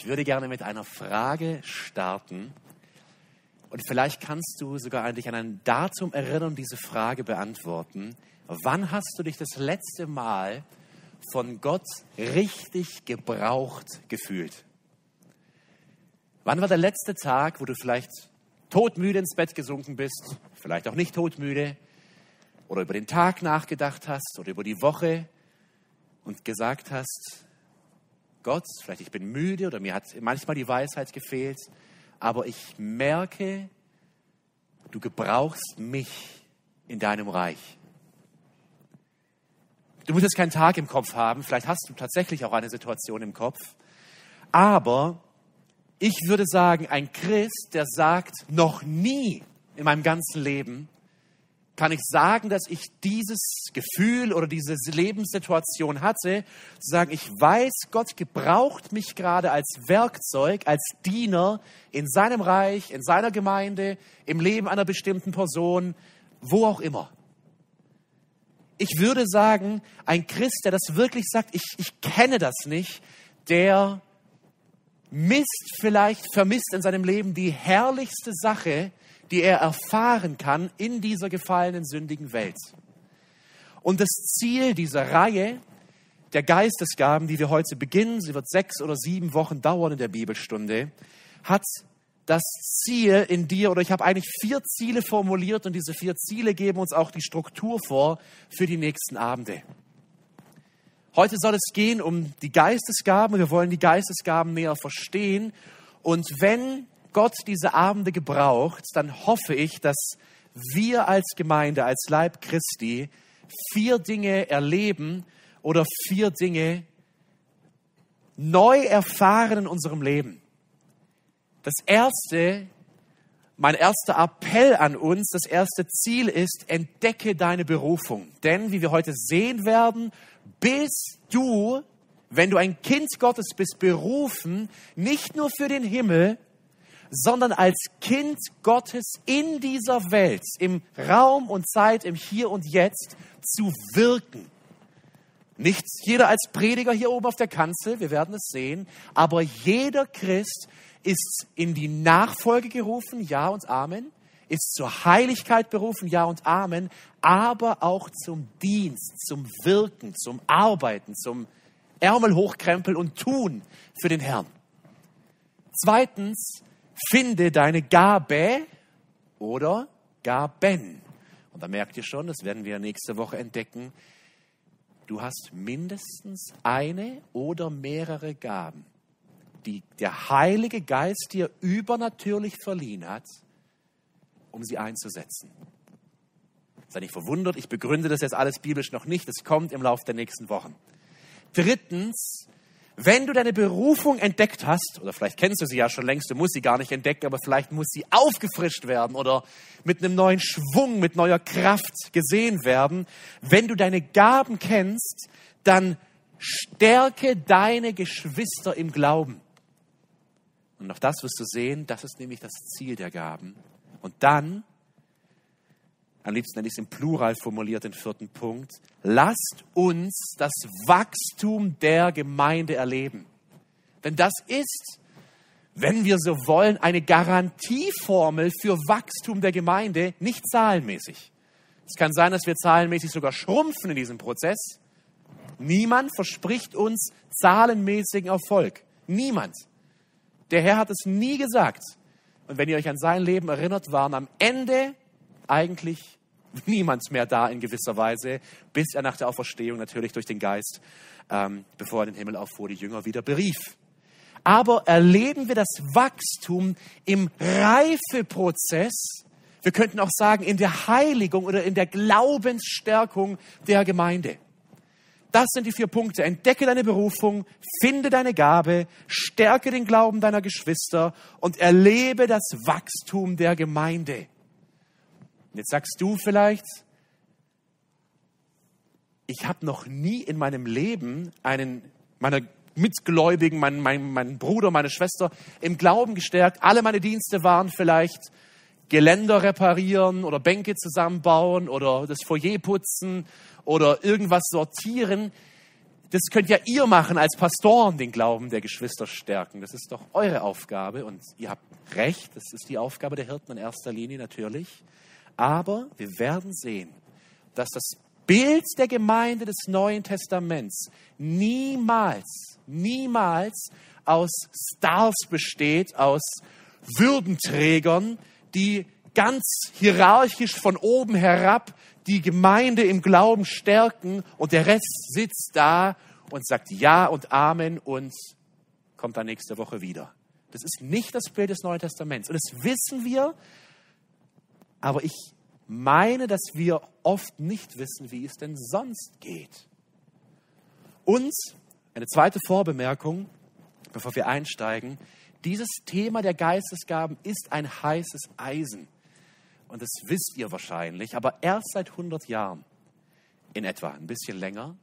Ich würde gerne mit einer Frage starten. Und vielleicht kannst du sogar dich an ein Datum erinnern, diese Frage beantworten. Wann hast du dich das letzte Mal von Gott richtig gebraucht gefühlt? Wann war der letzte Tag, wo du vielleicht todmüde ins Bett gesunken bist, vielleicht auch nicht todmüde, oder über den Tag nachgedacht hast oder über die Woche und gesagt hast, Gott, vielleicht ich bin müde oder mir hat manchmal die Weisheit gefehlt, aber ich merke, du gebrauchst mich in deinem Reich. Du musst jetzt keinen Tag im Kopf haben, vielleicht hast du tatsächlich auch eine Situation im Kopf, aber ich würde sagen, ein Christ, der sagt, noch nie in meinem ganzen Leben kann ich sagen, dass ich dieses Gefühl oder diese Lebenssituation hatte, zu sagen, ich weiß, Gott gebraucht mich gerade als Werkzeug, als Diener in seinem Reich, in seiner Gemeinde, im Leben einer bestimmten Person, wo auch immer. Ich würde sagen, ein Christ, der das wirklich sagt, ich, ich kenne das nicht, der misst vielleicht, vermisst in seinem Leben die herrlichste Sache, die er erfahren kann in dieser gefallenen, sündigen Welt. Und das Ziel dieser Reihe der Geistesgaben, die wir heute beginnen, sie wird sechs oder sieben Wochen dauern in der Bibelstunde, hat das Ziel in dir, oder ich habe eigentlich vier Ziele formuliert und diese vier Ziele geben uns auch die Struktur vor für die nächsten Abende. Heute soll es gehen um die Geistesgaben. Wir wollen die Geistesgaben näher verstehen. Und wenn Gott diese Abende gebraucht, dann hoffe ich, dass wir als Gemeinde, als Leib Christi vier Dinge erleben oder vier Dinge neu erfahren in unserem Leben. Das erste, mein erster Appell an uns, das erste Ziel ist, entdecke deine Berufung. Denn, wie wir heute sehen werden, bist du, wenn du ein Kind Gottes bist, berufen, nicht nur für den Himmel, sondern als Kind Gottes in dieser Welt, im Raum und Zeit, im Hier und Jetzt zu wirken. Nicht jeder als Prediger hier oben auf der Kanzel, wir werden es sehen, aber jeder Christ ist in die Nachfolge gerufen, ja und Amen, ist zur Heiligkeit berufen, ja und Amen, aber auch zum Dienst, zum Wirken, zum Arbeiten, zum Ärmel hochkrempeln und tun für den Herrn. Zweitens, finde deine Gabe oder Gaben. Und da merkt ihr schon, das werden wir nächste Woche entdecken, du hast mindestens eine oder mehrere Gaben, die der Heilige Geist dir übernatürlich verliehen hat, um sie einzusetzen. Sei nicht verwundert, ich begründe das jetzt alles biblisch noch nicht, das kommt im Laufe der nächsten Wochen. Drittens, wenn du deine Berufung entdeckt hast, oder vielleicht kennst du sie ja schon längst, du musst sie gar nicht entdecken, aber vielleicht muss sie aufgefrischt werden oder mit einem neuen Schwung, mit neuer Kraft gesehen werden. Wenn du deine Gaben kennst, dann stärke deine Geschwister im Glauben. Und auch das wirst du sehen, das ist nämlich das Ziel der Gaben. Und dann am liebsten hätte ich es im Plural formuliert, den vierten Punkt, lasst uns das Wachstum der Gemeinde erleben. Denn das ist, wenn wir so wollen, eine Garantieformel für Wachstum der Gemeinde, nicht zahlenmäßig. Es kann sein, dass wir zahlenmäßig sogar schrumpfen in diesem Prozess. Niemand verspricht uns zahlenmäßigen Erfolg. Niemand. Der Herr hat es nie gesagt. Und wenn ihr euch an sein Leben erinnert, waren am Ende eigentlich niemand mehr da in gewisser Weise, bis er nach der Auferstehung natürlich durch den Geist, ähm, bevor er den Himmel auffuhr, die Jünger wieder berief. Aber erleben wir das Wachstum im Reifeprozess, wir könnten auch sagen, in der Heiligung oder in der Glaubensstärkung der Gemeinde. Das sind die vier Punkte. Entdecke deine Berufung, finde deine Gabe, stärke den Glauben deiner Geschwister und erlebe das Wachstum der Gemeinde. Und jetzt sagst du vielleicht, ich habe noch nie in meinem Leben einen meiner Mitgläubigen, meinen, meinen, meinen Bruder, meine Schwester im Glauben gestärkt. Alle meine Dienste waren vielleicht Geländer reparieren oder Bänke zusammenbauen oder das Foyer putzen oder irgendwas sortieren. Das könnt ja ihr machen als Pastoren, den Glauben der Geschwister stärken. Das ist doch eure Aufgabe und ihr habt recht, das ist die Aufgabe der Hirten in erster Linie natürlich. Aber wir werden sehen, dass das Bild der Gemeinde des Neuen Testaments niemals, niemals aus Stars besteht, aus Würdenträgern, die ganz hierarchisch von oben herab die Gemeinde im Glauben stärken und der Rest sitzt da und sagt Ja und Amen und kommt dann nächste Woche wieder. Das ist nicht das Bild des Neuen Testaments. Und das wissen wir, aber ich meine, dass wir oft nicht wissen, wie es denn sonst geht. Und eine zweite Vorbemerkung, bevor wir einsteigen. Dieses Thema der Geistesgaben ist ein heißes Eisen und das wisst ihr wahrscheinlich, aber erst seit 100 Jahren in etwa, ein bisschen länger,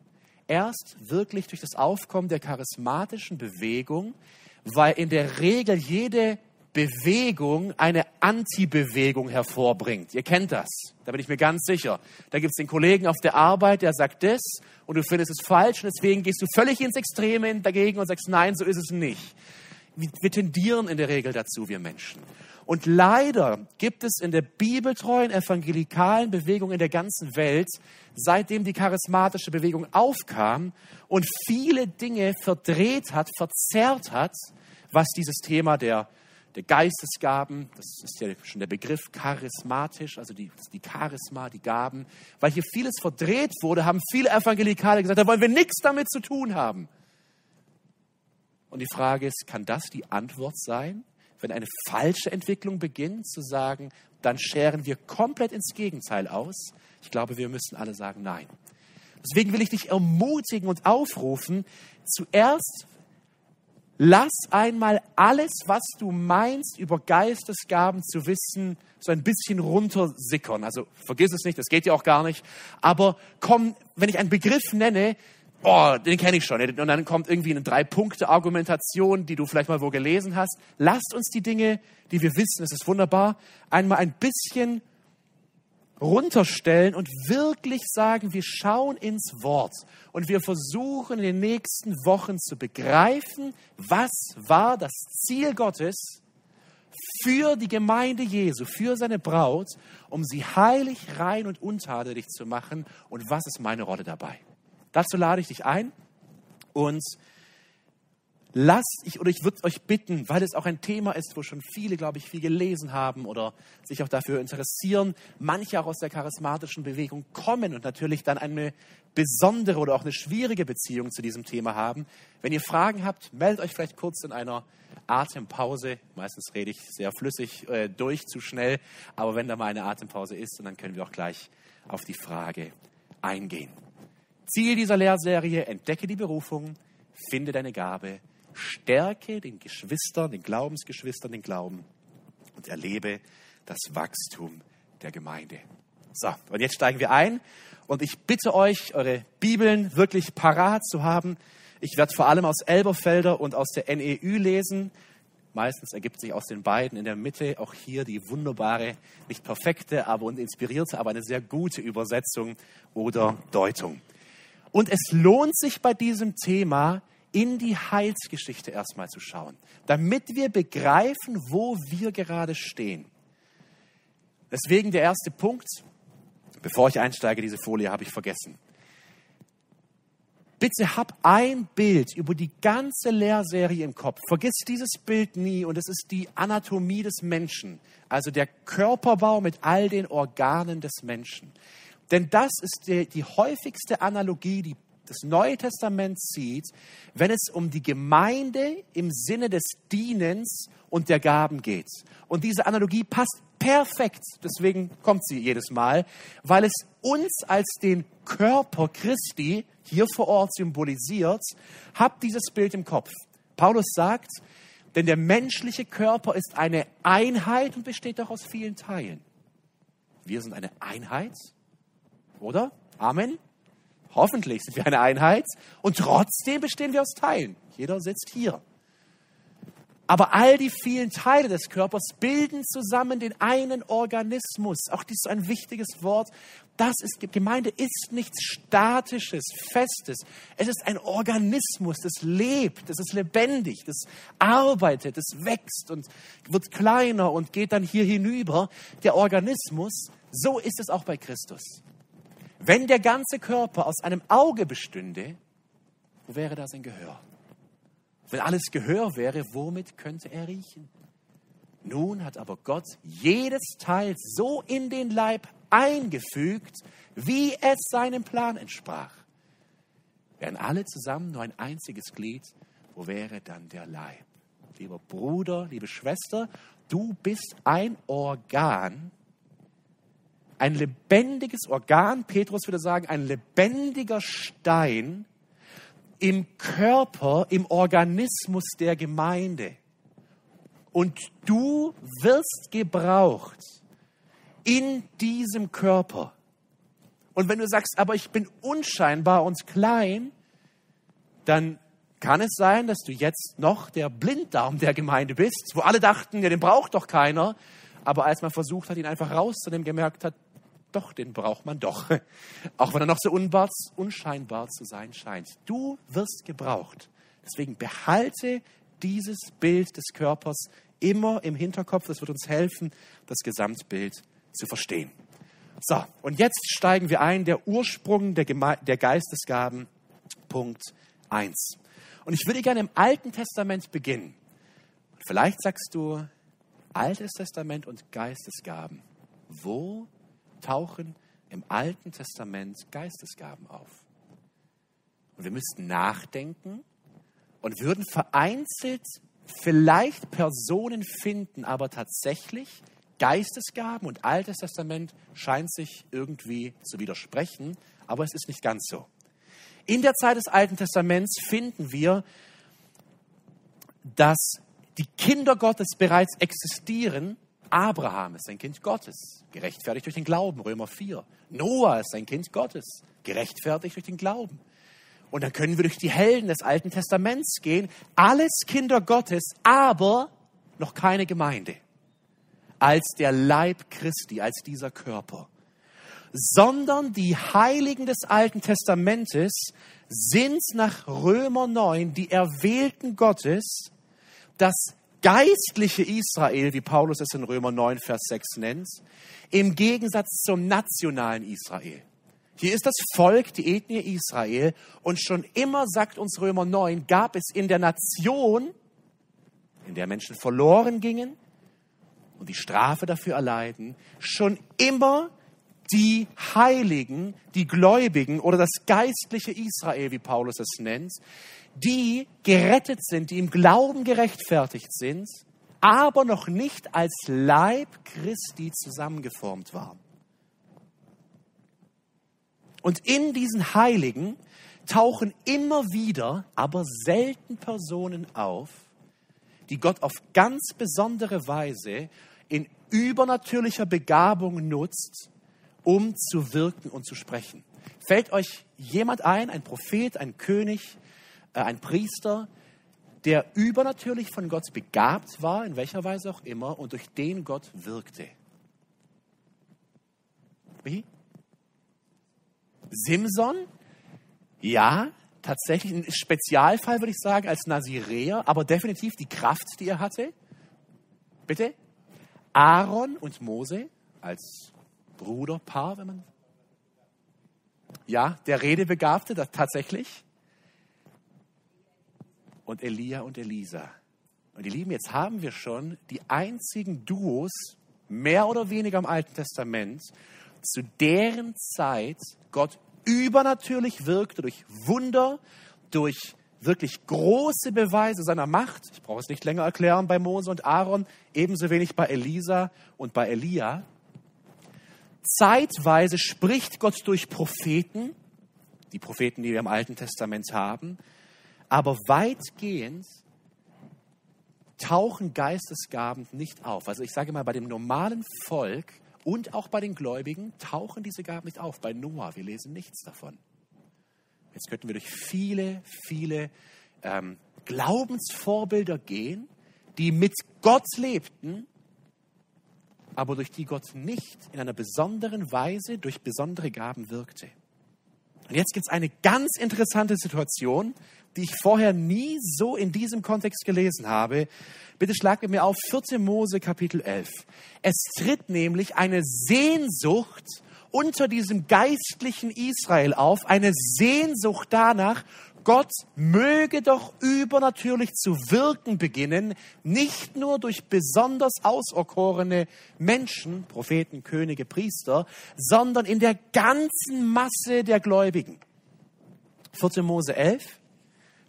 erst wirklich durch das Aufkommen der charismatischen Bewegung, weil in der Regel jede Bewegung eine Anti-Bewegung hervorbringt. Ihr kennt das, da bin ich mir ganz sicher. Da gibt es den Kollegen auf der Arbeit, der sagt das und du findest es falsch und deswegen gehst du völlig ins Extreme dagegen und sagst, nein, so ist es nicht. Wir tendieren in der Regel dazu, wir Menschen. Und leider gibt es in der bibeltreuen evangelikalen Bewegung in der ganzen Welt, seitdem die charismatische Bewegung aufkam und viele Dinge verdreht hat, verzerrt hat, was dieses Thema der, der Geistesgaben, das ist ja schon der Begriff charismatisch, also die, die Charisma, die Gaben, weil hier vieles verdreht wurde, haben viele Evangelikale gesagt, da wollen wir nichts damit zu tun haben. Und die Frage ist, kann das die Antwort sein? wenn eine falsche Entwicklung beginnt, zu sagen, dann scheren wir komplett ins Gegenteil aus. Ich glaube, wir müssen alle sagen, nein. Deswegen will ich dich ermutigen und aufrufen, zuerst lass einmal alles, was du meinst, über Geistesgaben zu wissen, so ein bisschen runtersickern. Also vergiss es nicht, das geht ja auch gar nicht. Aber komm, wenn ich einen Begriff nenne, oh, den kenne ich schon. Und dann kommt irgendwie eine Drei-Punkte-Argumentation, die du vielleicht mal wo gelesen hast. Lasst uns die Dinge, die wir wissen, es ist wunderbar, einmal ein bisschen runterstellen und wirklich sagen, wir schauen ins Wort und wir versuchen in den nächsten Wochen zu begreifen, was war das Ziel Gottes für die Gemeinde Jesu, für seine Braut, um sie heilig, rein und untadelig zu machen und was ist meine Rolle dabei. Dazu lade ich dich ein und lasst ich oder ich würde euch bitten, weil es auch ein Thema ist, wo schon viele, glaube ich, viel gelesen haben oder sich auch dafür interessieren, manche auch aus der charismatischen Bewegung kommen und natürlich dann eine besondere oder auch eine schwierige Beziehung zu diesem Thema haben. Wenn ihr Fragen habt, meldet euch vielleicht kurz in einer Atempause. Meistens rede ich sehr flüssig äh, durch, zu schnell, aber wenn da mal eine Atempause ist, dann können wir auch gleich auf die Frage eingehen. Ziel dieser Lehrserie, entdecke die Berufung, finde deine Gabe, stärke den Geschwistern, den Glaubensgeschwistern den Glauben und erlebe das Wachstum der Gemeinde. So, und jetzt steigen wir ein und ich bitte euch, eure Bibeln wirklich parat zu haben. Ich werde vor allem aus Elberfelder und aus der NEU lesen. Meistens ergibt sich aus den beiden in der Mitte auch hier die wunderbare, nicht perfekte, aber und inspirierte, aber eine sehr gute Übersetzung oder Deutung. Und es lohnt sich bei diesem Thema, in die Heilsgeschichte erstmal zu schauen, damit wir begreifen, wo wir gerade stehen. Deswegen der erste Punkt, bevor ich einsteige, diese Folie habe ich vergessen. Bitte hab ein Bild über die ganze Lehrserie im Kopf. Vergiss dieses Bild nie und es ist die Anatomie des Menschen, also der Körperbau mit all den Organen des Menschen. Denn das ist die, die häufigste Analogie, die das Neue Testament zieht, wenn es um die Gemeinde im Sinne des Dienens und der Gaben geht. Und diese Analogie passt perfekt, deswegen kommt sie jedes Mal, weil es uns als den Körper Christi hier vor Ort symbolisiert. Habt dieses Bild im Kopf. Paulus sagt, denn der menschliche Körper ist eine Einheit und besteht doch aus vielen Teilen. Wir sind eine Einheit oder? Amen? Hoffentlich sind wir eine Einheit und trotzdem bestehen wir aus Teilen. Jeder sitzt hier. Aber all die vielen Teile des Körpers bilden zusammen den einen Organismus. Auch dies ist ein wichtiges Wort. Das ist, Gemeinde ist nichts Statisches, Festes. Es ist ein Organismus, das lebt, das ist lebendig, das arbeitet, das wächst und wird kleiner und geht dann hier hinüber. Der Organismus, so ist es auch bei Christus. Wenn der ganze Körper aus einem Auge bestünde, wo wäre da sein Gehör? Wenn alles Gehör wäre, womit könnte er riechen? Nun hat aber Gott jedes Teil so in den Leib eingefügt, wie es seinem Plan entsprach. Wären alle zusammen nur ein einziges Glied, wo wäre dann der Leib? Lieber Bruder, liebe Schwester, du bist ein Organ, ein lebendiges Organ, Petrus würde sagen, ein lebendiger Stein, im Körper, im Organismus der Gemeinde. Und du wirst gebraucht in diesem Körper. Und wenn du sagst, aber ich bin unscheinbar und klein, dann kann es sein, dass du jetzt noch der Blinddarm der Gemeinde bist, wo alle dachten, ja, den braucht doch keiner. Aber als man versucht hat, ihn einfach rauszunehmen, gemerkt hat, doch, den braucht man doch. Auch wenn er noch so unscheinbar zu sein scheint. Du wirst gebraucht. Deswegen behalte dieses Bild des Körpers immer im Hinterkopf. Das wird uns helfen, das Gesamtbild zu verstehen. So, und jetzt steigen wir ein, der Ursprung der, Geme der Geistesgaben, Punkt 1. Und ich würde gerne im Alten Testament beginnen. Vielleicht sagst du, Altes Testament und Geistesgaben. Wo tauchen im Alten Testament Geistesgaben auf. Und wir müssten nachdenken und würden vereinzelt vielleicht Personen finden, aber tatsächlich Geistesgaben und Altes Testament scheint sich irgendwie zu widersprechen, aber es ist nicht ganz so. In der Zeit des Alten Testaments finden wir, dass die Kinder Gottes bereits existieren Abraham ist ein Kind Gottes, gerechtfertigt durch den Glauben, Römer 4. Noah ist ein Kind Gottes, gerechtfertigt durch den Glauben. Und dann können wir durch die Helden des Alten Testaments gehen, alles Kinder Gottes, aber noch keine Gemeinde. Als der Leib Christi, als dieser Körper. Sondern die Heiligen des Alten Testamentes sind nach Römer 9 die Erwählten Gottes, das geistliche Israel, wie Paulus es in Römer 9, Vers 6 nennt, im Gegensatz zum nationalen Israel. Hier ist das Volk, die Ethnie Israel, und schon immer, sagt uns Römer 9, gab es in der Nation, in der Menschen verloren gingen und die Strafe dafür erleiden, schon immer die Heiligen, die Gläubigen oder das geistliche Israel, wie Paulus es nennt, die gerettet sind, die im Glauben gerechtfertigt sind, aber noch nicht als Leib Christi zusammengeformt waren. Und in diesen Heiligen tauchen immer wieder, aber selten Personen auf, die Gott auf ganz besondere Weise in übernatürlicher Begabung nutzt, um zu wirken und zu sprechen. Fällt euch jemand ein, ein Prophet, ein König, äh, ein Priester, der übernatürlich von Gott begabt war, in welcher Weise auch immer, und durch den Gott wirkte? Wie? Simson? Ja, tatsächlich ein Spezialfall, würde ich sagen, als Naziräer, aber definitiv die Kraft, die er hatte. Bitte? Aaron und Mose als Bruderpaar, wenn man. Ja, der Redebegabte, das tatsächlich. Und Elia und Elisa. Und ihr Lieben, jetzt haben wir schon die einzigen Duos, mehr oder weniger im Alten Testament, zu deren Zeit Gott übernatürlich wirkte durch Wunder, durch wirklich große Beweise seiner Macht. Ich brauche es nicht länger erklären bei Mose und Aaron, ebenso wenig bei Elisa und bei Elia. Zeitweise spricht Gott durch Propheten, die Propheten, die wir im Alten Testament haben, aber weitgehend tauchen Geistesgaben nicht auf. Also ich sage mal, bei dem normalen Volk und auch bei den Gläubigen tauchen diese Gaben nicht auf. Bei Noah, wir lesen nichts davon. Jetzt könnten wir durch viele, viele ähm, Glaubensvorbilder gehen, die mit Gott lebten, aber durch die Gott nicht in einer besonderen Weise durch besondere Gaben wirkte. Und jetzt gibt es eine ganz interessante Situation, die ich vorher nie so in diesem Kontext gelesen habe. Bitte schlag mit mir auf 4. Mose Kapitel 11. Es tritt nämlich eine Sehnsucht unter diesem geistlichen Israel auf, eine Sehnsucht danach, Gott möge doch übernatürlich zu wirken beginnen, nicht nur durch besonders auserkorene Menschen, Propheten, Könige, Priester, sondern in der ganzen Masse der Gläubigen. 4. Mose 11,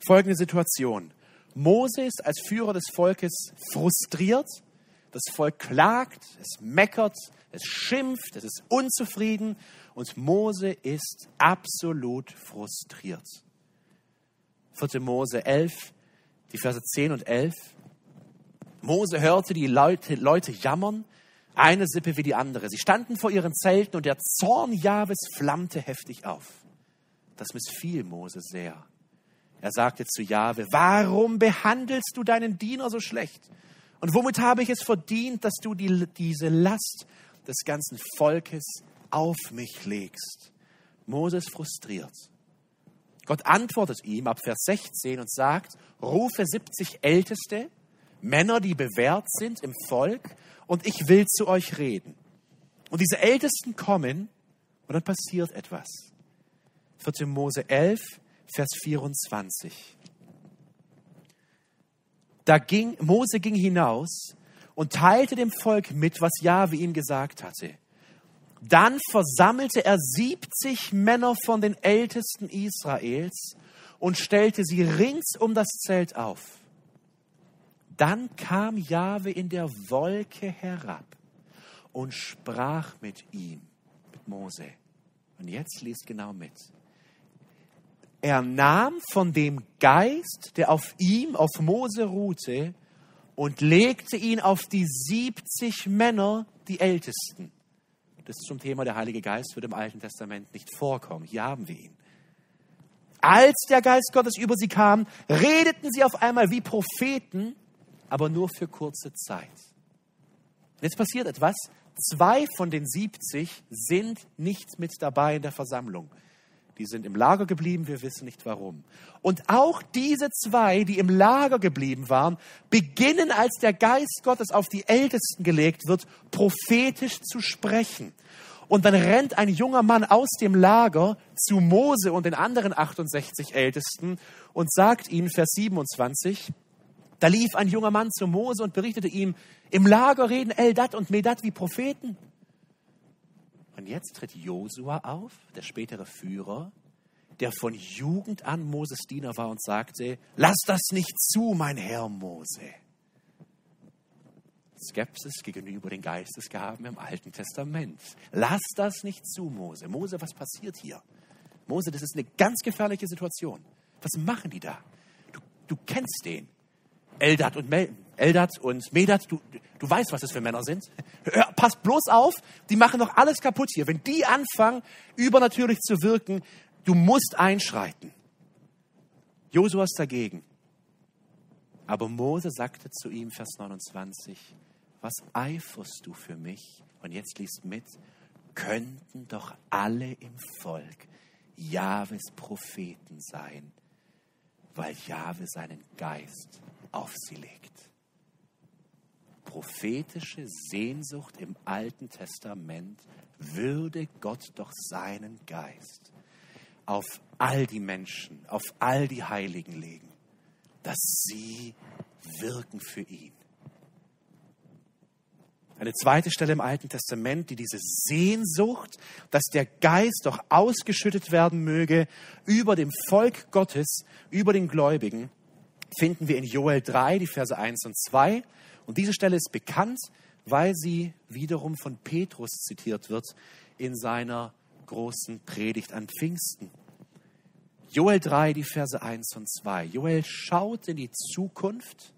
folgende Situation. Mose ist als Führer des Volkes frustriert, das Volk klagt, es meckert, es schimpft, es ist unzufrieden und Mose ist absolut frustriert. 4. Mose 11, die Verse 10 und 11. Mose hörte die Leute, Leute jammern, eine Sippe wie die andere. Sie standen vor ihren Zelten und der Zorn Jahwes flammte heftig auf. Das missfiel Mose sehr. Er sagte zu Jahwe, warum behandelst du deinen Diener so schlecht? Und womit habe ich es verdient, dass du die, diese Last des ganzen Volkes auf mich legst? Moses frustriert. Gott antwortet ihm ab Vers 16 und sagt, rufe 70 Älteste, Männer, die bewährt sind im Volk, und ich will zu euch reden. Und diese Ältesten kommen und dann passiert etwas. 4. Mose 11, Vers 24. Da ging, Mose ging hinaus und teilte dem Volk mit, was Jahwe ihm gesagt hatte. Dann versammelte er 70 Männer von den Ältesten Israels und stellte sie rings um das Zelt auf. Dann kam Jahwe in der Wolke herab und sprach mit ihm, mit Mose. Und jetzt liest genau mit. Er nahm von dem Geist, der auf ihm, auf Mose ruhte, und legte ihn auf die 70 Männer, die Ältesten. Das zum Thema, der Heilige Geist wird im Alten Testament nicht vorkommen. Hier haben wir ihn. Als der Geist Gottes über sie kam, redeten sie auf einmal wie Propheten, aber nur für kurze Zeit. Jetzt passiert etwas. Zwei von den 70 sind nicht mit dabei in der Versammlung. Die sind im Lager geblieben, wir wissen nicht warum. Und auch diese zwei, die im Lager geblieben waren, beginnen, als der Geist Gottes auf die Ältesten gelegt wird, prophetisch zu sprechen. Und dann rennt ein junger Mann aus dem Lager zu Mose und den anderen 68 Ältesten und sagt ihnen, Vers 27, da lief ein junger Mann zu Mose und berichtete ihm, im Lager reden Eldat und Medat wie Propheten. Und jetzt tritt Josua auf, der spätere Führer, der von Jugend an Moses Diener war und sagte, lass das nicht zu, mein Herr Mose. Skepsis gegenüber den Geistesgaben im Alten Testament. Lass das nicht zu, Mose. Mose, was passiert hier? Mose, das ist eine ganz gefährliche Situation. Was machen die da? Du, du kennst den. Eldat und, Mel Eldat und Medat, du, du weißt, was das für Männer sind. Hör, pass bloß auf, die machen doch alles kaputt hier. Wenn die anfangen, übernatürlich zu wirken, du musst einschreiten. Josua ist dagegen. Aber Mose sagte zu ihm, Vers 29, was eiferst du für mich? Und jetzt liest mit, könnten doch alle im Volk Jahwes Propheten sein, weil Jahwe seinen Geist auf sie legt. Prophetische Sehnsucht im Alten Testament würde Gott doch seinen Geist auf all die Menschen, auf all die Heiligen legen, dass sie wirken für ihn. Eine zweite Stelle im Alten Testament, die diese Sehnsucht, dass der Geist doch ausgeschüttet werden möge über dem Volk Gottes, über den Gläubigen, finden wir in Joel 3, die Verse 1 und 2. Und diese Stelle ist bekannt, weil sie wiederum von Petrus zitiert wird in seiner großen Predigt an Pfingsten. Joel 3, die Verse 1 und 2. Joel schaut in die Zukunft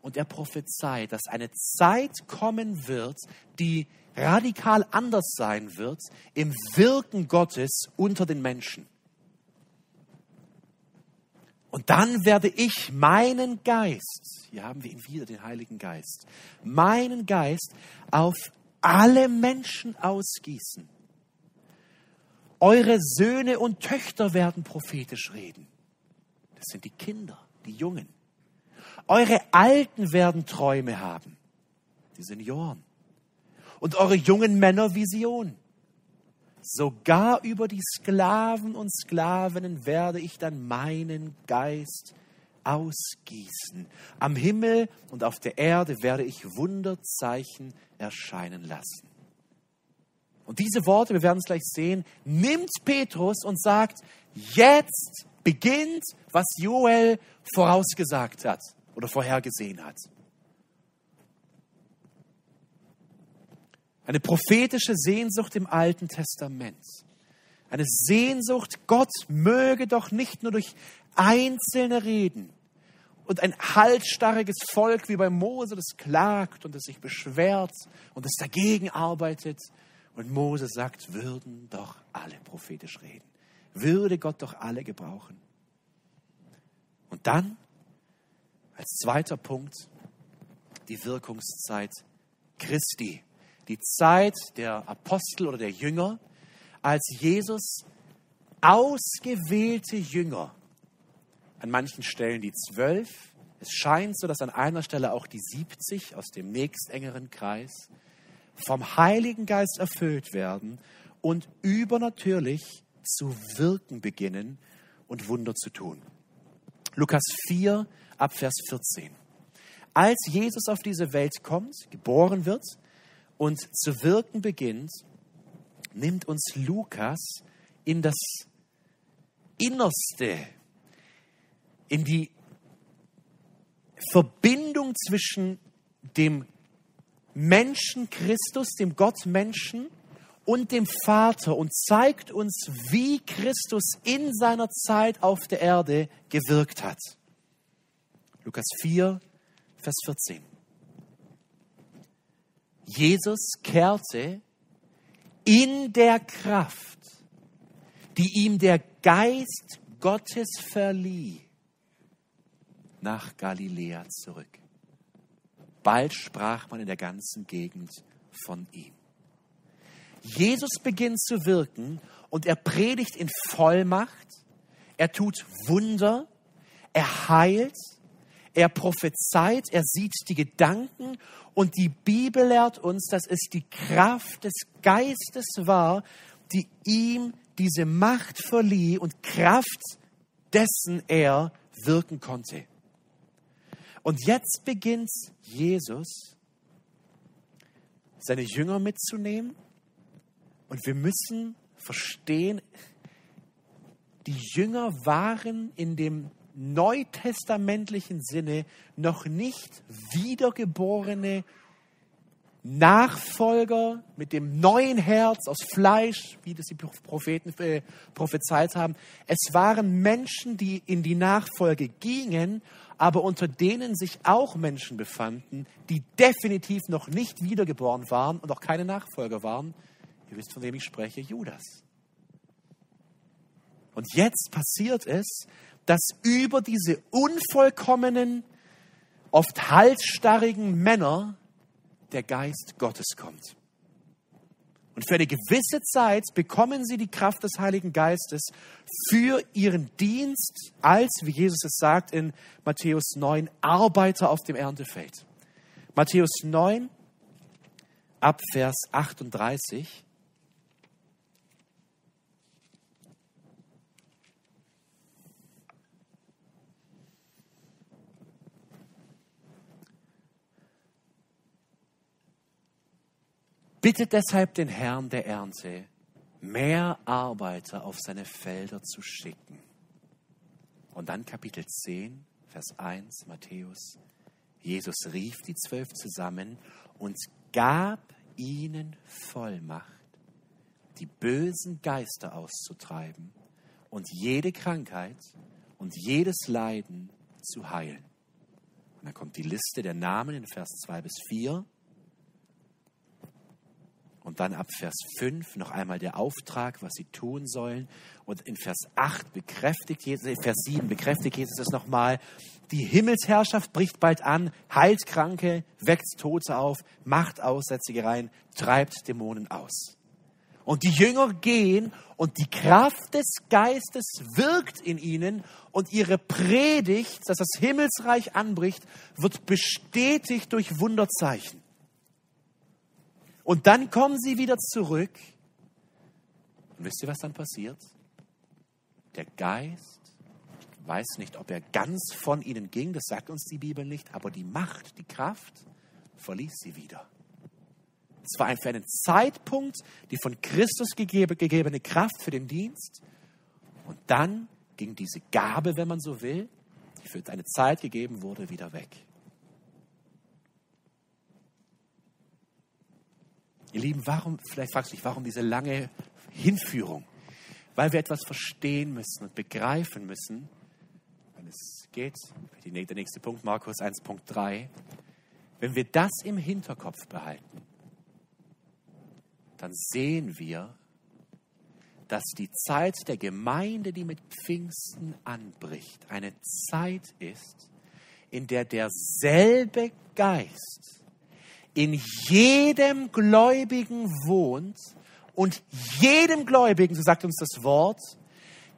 und er prophezeit, dass eine Zeit kommen wird, die radikal anders sein wird im Wirken Gottes unter den Menschen. Und dann werde ich meinen Geist, hier haben wir ihn wieder, den Heiligen Geist, meinen Geist auf alle Menschen ausgießen. Eure Söhne und Töchter werden prophetisch reden. Das sind die Kinder, die Jungen. Eure Alten werden Träume haben, die Senioren. Und eure jungen Männer Visionen. Sogar über die Sklaven und Sklavinnen werde ich dann meinen Geist ausgießen. Am Himmel und auf der Erde werde ich Wunderzeichen erscheinen lassen. Und diese Worte, wir werden es gleich sehen, nimmt Petrus und sagt, jetzt beginnt, was Joel vorausgesagt hat oder vorhergesehen hat. Eine prophetische Sehnsucht im Alten Testament. Eine Sehnsucht, Gott möge doch nicht nur durch einzelne Reden und ein halsstarriges Volk wie bei Mose, das klagt und das sich beschwert und das dagegen arbeitet. Und Mose sagt, würden doch alle prophetisch reden. Würde Gott doch alle gebrauchen. Und dann, als zweiter Punkt, die Wirkungszeit Christi die Zeit der Apostel oder der Jünger, als Jesus ausgewählte Jünger, an manchen Stellen die zwölf, es scheint so, dass an einer Stelle auch die 70 aus dem nächstengeren Kreis vom Heiligen Geist erfüllt werden und übernatürlich zu wirken beginnen und Wunder zu tun. Lukas 4 ab Vers 14. Als Jesus auf diese Welt kommt, geboren wird, und zu wirken beginnt, nimmt uns Lukas in das Innerste, in die Verbindung zwischen dem Menschen Christus, dem Gottmenschen und dem Vater und zeigt uns, wie Christus in seiner Zeit auf der Erde gewirkt hat. Lukas 4, Vers 14. Jesus kehrte in der Kraft, die ihm der Geist Gottes verlieh, nach Galiläa zurück. Bald sprach man in der ganzen Gegend von ihm. Jesus beginnt zu wirken und er predigt in Vollmacht, er tut Wunder, er heilt, er prophezeit, er sieht die Gedanken und die Bibel lehrt uns, dass es die Kraft des Geistes war, die ihm diese Macht verlieh und Kraft dessen er wirken konnte. Und jetzt beginnt Jesus, seine Jünger mitzunehmen. Und wir müssen verstehen, die Jünger waren in dem neutestamentlichen Sinne noch nicht wiedergeborene Nachfolger mit dem neuen Herz aus Fleisch, wie das die Propheten äh, prophezeit haben. Es waren Menschen, die in die Nachfolge gingen, aber unter denen sich auch Menschen befanden, die definitiv noch nicht wiedergeboren waren und auch keine Nachfolger waren. Ihr wisst, von wem ich spreche, Judas. Und jetzt passiert es, dass über diese unvollkommenen, oft halsstarrigen Männer der Geist Gottes kommt. Und für eine gewisse Zeit bekommen sie die Kraft des Heiligen Geistes für ihren Dienst als, wie Jesus es sagt in Matthäus 9, Arbeiter auf dem Erntefeld. Matthäus 9, ab Vers 38. Bittet deshalb den Herrn der Ernte, mehr Arbeiter auf seine Felder zu schicken. Und dann Kapitel 10, Vers 1, Matthäus. Jesus rief die Zwölf zusammen und gab ihnen Vollmacht, die bösen Geister auszutreiben und jede Krankheit und jedes Leiden zu heilen. Und dann kommt die Liste der Namen in Vers 2 bis 4. Und dann ab Vers 5 noch einmal der Auftrag, was sie tun sollen. Und in Vers 8 bekräftigt Jesus, in Vers 7 bekräftigt Jesus das nochmal. Die Himmelsherrschaft bricht bald an, heilt Kranke, weckt Tote auf, macht Aussätzige rein, treibt Dämonen aus. Und die Jünger gehen und die Kraft des Geistes wirkt in ihnen und ihre Predigt, dass das Himmelsreich anbricht, wird bestätigt durch Wunderzeichen. Und dann kommen sie wieder zurück. Und wisst ihr, was dann passiert? Der Geist, weiß nicht, ob er ganz von ihnen ging, das sagt uns die Bibel nicht, aber die Macht, die Kraft verließ sie wieder. Es war für einen Zeitpunkt die von Christus gegebene Kraft für den Dienst. Und dann ging diese Gabe, wenn man so will, die für eine Zeit gegeben wurde, wieder weg. Ihr Lieben, warum, vielleicht fragst du dich, warum diese lange Hinführung? Weil wir etwas verstehen müssen und begreifen müssen. Wenn es geht, der nächste Punkt, Markus 1.3. Wenn wir das im Hinterkopf behalten, dann sehen wir, dass die Zeit der Gemeinde, die mit Pfingsten anbricht, eine Zeit ist, in der derselbe Geist in jedem Gläubigen wohnt und jedem Gläubigen, so sagt uns das Wort,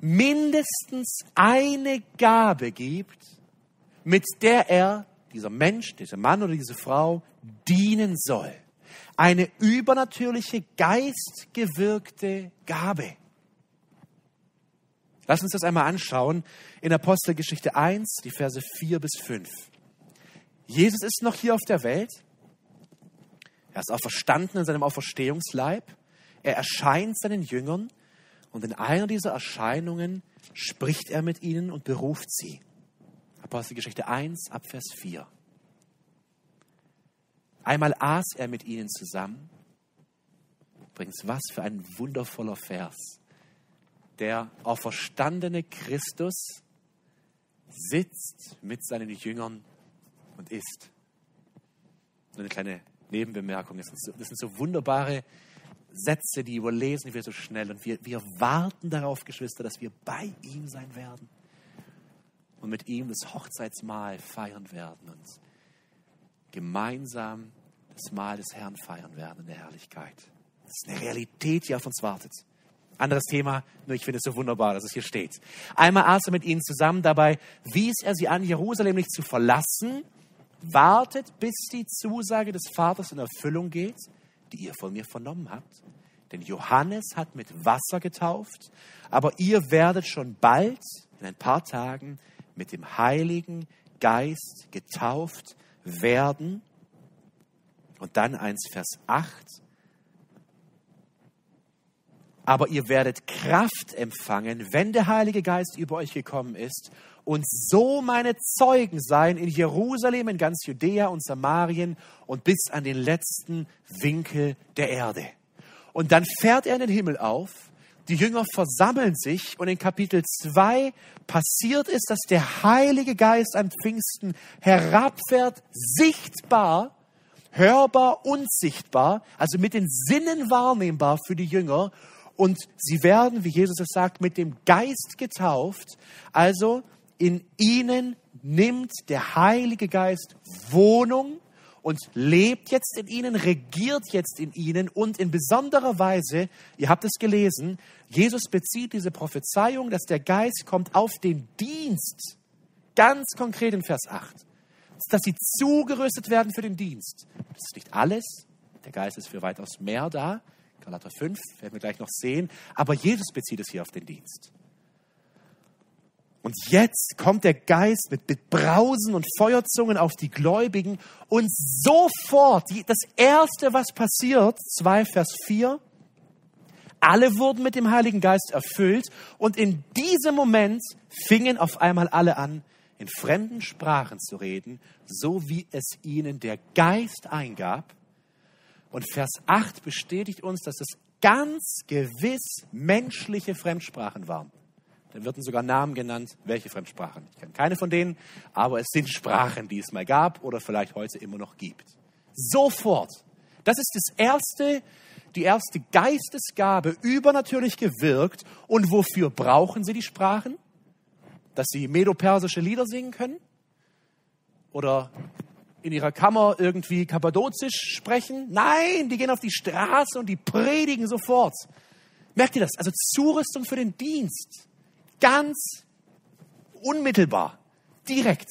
mindestens eine Gabe gibt, mit der er, dieser Mensch, dieser Mann oder diese Frau, dienen soll. Eine übernatürliche, geistgewirkte Gabe. Lass uns das einmal anschauen in Apostelgeschichte 1, die Verse 4 bis 5. Jesus ist noch hier auf der Welt. Er ist auferstanden in seinem Auferstehungsleib. Er erscheint seinen Jüngern und in einer dieser Erscheinungen spricht er mit ihnen und beruft sie. Apostelgeschichte 1 ab Vers 4. Einmal aß er mit ihnen zusammen. Übrigens, was für ein wundervoller Vers. Der auferstandene Christus sitzt mit seinen Jüngern und isst. Eine kleine Nebenbemerkung. Das sind so, das sind so wunderbare Sätze, die überlesen wir so schnell. Und wir, wir warten darauf, Geschwister, dass wir bei ihm sein werden und mit ihm das Hochzeitsmahl feiern werden und gemeinsam das Mahl des Herrn feiern werden in der Herrlichkeit. Das ist eine Realität, die auf uns wartet. Anderes Thema, nur ich finde es so wunderbar, dass es hier steht. Einmal aß er mit ihnen zusammen, dabei wies er sie an, Jerusalem nicht zu verlassen, wartet, bis die Zusage des Vaters in Erfüllung geht, die ihr von mir vernommen habt. Denn Johannes hat mit Wasser getauft, aber ihr werdet schon bald, in ein paar Tagen, mit dem Heiligen Geist getauft werden. Und dann 1 Vers 8. Aber ihr werdet Kraft empfangen, wenn der Heilige Geist über euch gekommen ist und so meine Zeugen sein in Jerusalem, in ganz Judäa und Samarien und bis an den letzten Winkel der Erde. Und dann fährt er in den Himmel auf, die Jünger versammeln sich und in Kapitel 2 passiert ist, dass der Heilige Geist an Pfingsten herabfährt, sichtbar, hörbar und sichtbar, also mit den Sinnen wahrnehmbar für die Jünger. Und sie werden, wie Jesus es sagt, mit dem Geist getauft. Also in ihnen nimmt der Heilige Geist Wohnung und lebt jetzt in ihnen, regiert jetzt in ihnen und in besonderer Weise, ihr habt es gelesen, Jesus bezieht diese Prophezeiung, dass der Geist kommt auf den Dienst, ganz konkret in Vers 8, dass sie zugerüstet werden für den Dienst. Das ist nicht alles, der Geist ist für weitaus mehr da, Galater 5 werden wir gleich noch sehen, aber Jesus bezieht es hier auf den Dienst. Und jetzt kommt der Geist mit Brausen und Feuerzungen auf die Gläubigen und sofort, die, das Erste, was passiert, 2 Vers 4, alle wurden mit dem Heiligen Geist erfüllt und in diesem Moment fingen auf einmal alle an, in fremden Sprachen zu reden, so wie es ihnen der Geist eingab. Und Vers 8 bestätigt uns, dass es ganz gewiss menschliche Fremdsprachen waren. Dann werden sogar Namen genannt, welche Fremdsprachen. Ich kenne keine von denen, aber es sind Sprachen, die es mal gab oder vielleicht heute immer noch gibt. Sofort. Das ist das erste, die erste Geistesgabe übernatürlich gewirkt. Und wofür brauchen sie die Sprachen? Dass sie medopersische Lieder singen können? Oder in ihrer Kammer irgendwie kappadozisch sprechen? Nein, die gehen auf die Straße und die predigen sofort. Merkt ihr das? Also Zurüstung für den Dienst. Ganz unmittelbar, direkt.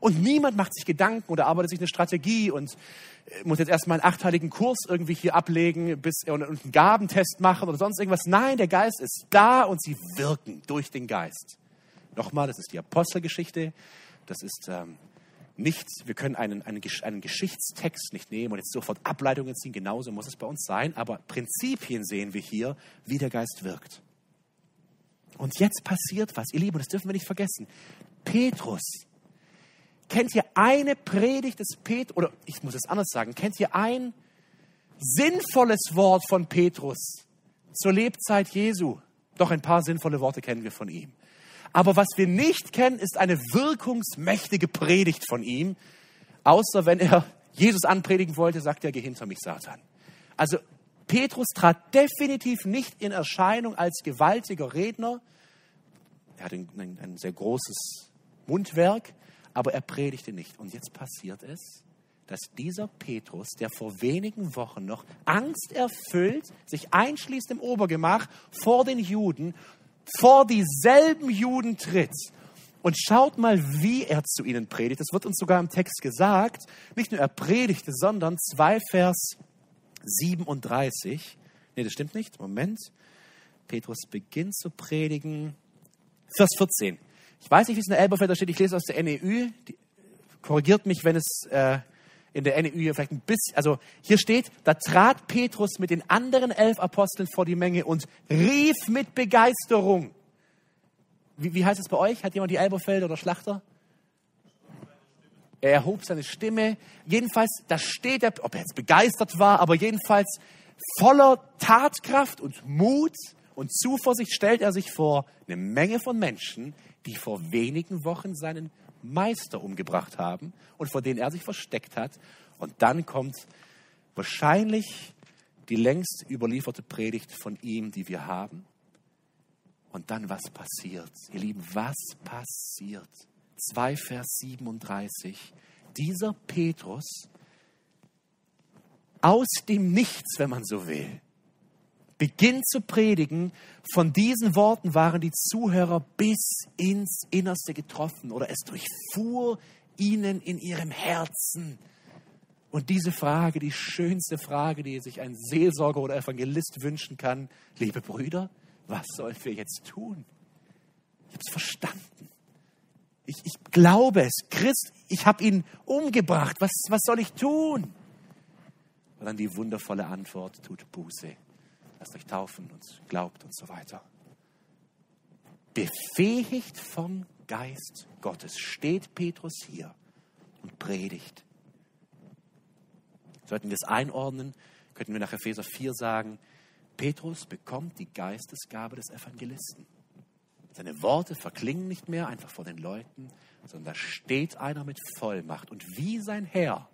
Und niemand macht sich Gedanken oder arbeitet sich eine Strategie und äh, muss jetzt erstmal einen achteiligen Kurs irgendwie hier ablegen bis, und einen Gabentest machen oder sonst irgendwas. Nein, der Geist ist da und sie wirken durch den Geist. Nochmal, das ist die Apostelgeschichte. Das ist ähm, nicht, wir können einen, einen, einen Geschichtstext nicht nehmen und jetzt sofort Ableitungen ziehen. Genauso muss es bei uns sein. Aber Prinzipien sehen wir hier, wie der Geist wirkt. Und jetzt passiert was, ihr Lieben, das dürfen wir nicht vergessen. Petrus Kennt ihr eine Predigt des Petrus, oder ich muss es anders sagen, kennt ihr ein sinnvolles Wort von Petrus zur Lebzeit Jesu? Doch ein paar sinnvolle Worte kennen wir von ihm. Aber was wir nicht kennen, ist eine wirkungsmächtige Predigt von ihm, außer wenn er Jesus anpredigen wollte, sagt er, geh hinter mich, Satan. Also Petrus trat definitiv nicht in Erscheinung als gewaltiger Redner. Er hatte ein, ein, sehr großes Mundwerk, aber er predigte nicht. Und jetzt passiert es, dass dieser Petrus, der vor wenigen Wochen noch angsterfüllt sich einschließt im Obergemach vor den Juden, vor dieselben Juden tritt. Und schaut mal, wie er zu ihnen predigt. Das wird uns sogar im Text gesagt. Nicht nur er predigte, sondern 2 Vers 37. Nee, das stimmt nicht. Moment. Petrus beginnt zu predigen. Vers 14. Ich weiß nicht, wie es in der Elberfelder steht. Ich lese aus der NEU. Die, korrigiert mich, wenn es äh, in der NEU vielleicht ein bisschen, also hier steht, da trat Petrus mit den anderen elf Aposteln vor die Menge und rief mit Begeisterung. Wie, wie heißt es bei euch? Hat jemand die Elberfelder oder Schlachter? Er erhob seine Stimme. Jedenfalls, da steht er, ob er jetzt begeistert war, aber jedenfalls voller Tatkraft und Mut und Zuversicht stellt er sich vor eine Menge von Menschen, die vor wenigen Wochen seinen Meister umgebracht haben und vor denen er sich versteckt hat. Und dann kommt wahrscheinlich die längst überlieferte Predigt von ihm, die wir haben. Und dann was passiert? Ihr Lieben, was passiert? 2 Vers 37. Dieser Petrus aus dem Nichts, wenn man so will, beginnt zu predigen, von diesen Worten waren die Zuhörer bis ins Innerste getroffen oder es durchfuhr ihnen in ihrem Herzen. Und diese Frage, die schönste Frage, die sich ein Seelsorger oder Evangelist wünschen kann, liebe Brüder, was sollen wir jetzt tun? Ich habe es verstanden. Ich, ich glaube es. Christ, ich habe ihn umgebracht. Was, was soll ich tun? Und dann die wundervolle Antwort, tut Buße lasst euch taufen und glaubt und so weiter. Befähigt vom Geist Gottes steht Petrus hier und predigt. Sollten wir es einordnen, könnten wir nach Epheser 4 sagen, Petrus bekommt die Geistesgabe des Evangelisten. Seine Worte verklingen nicht mehr einfach vor den Leuten, sondern da steht einer mit Vollmacht. Und wie sein Herr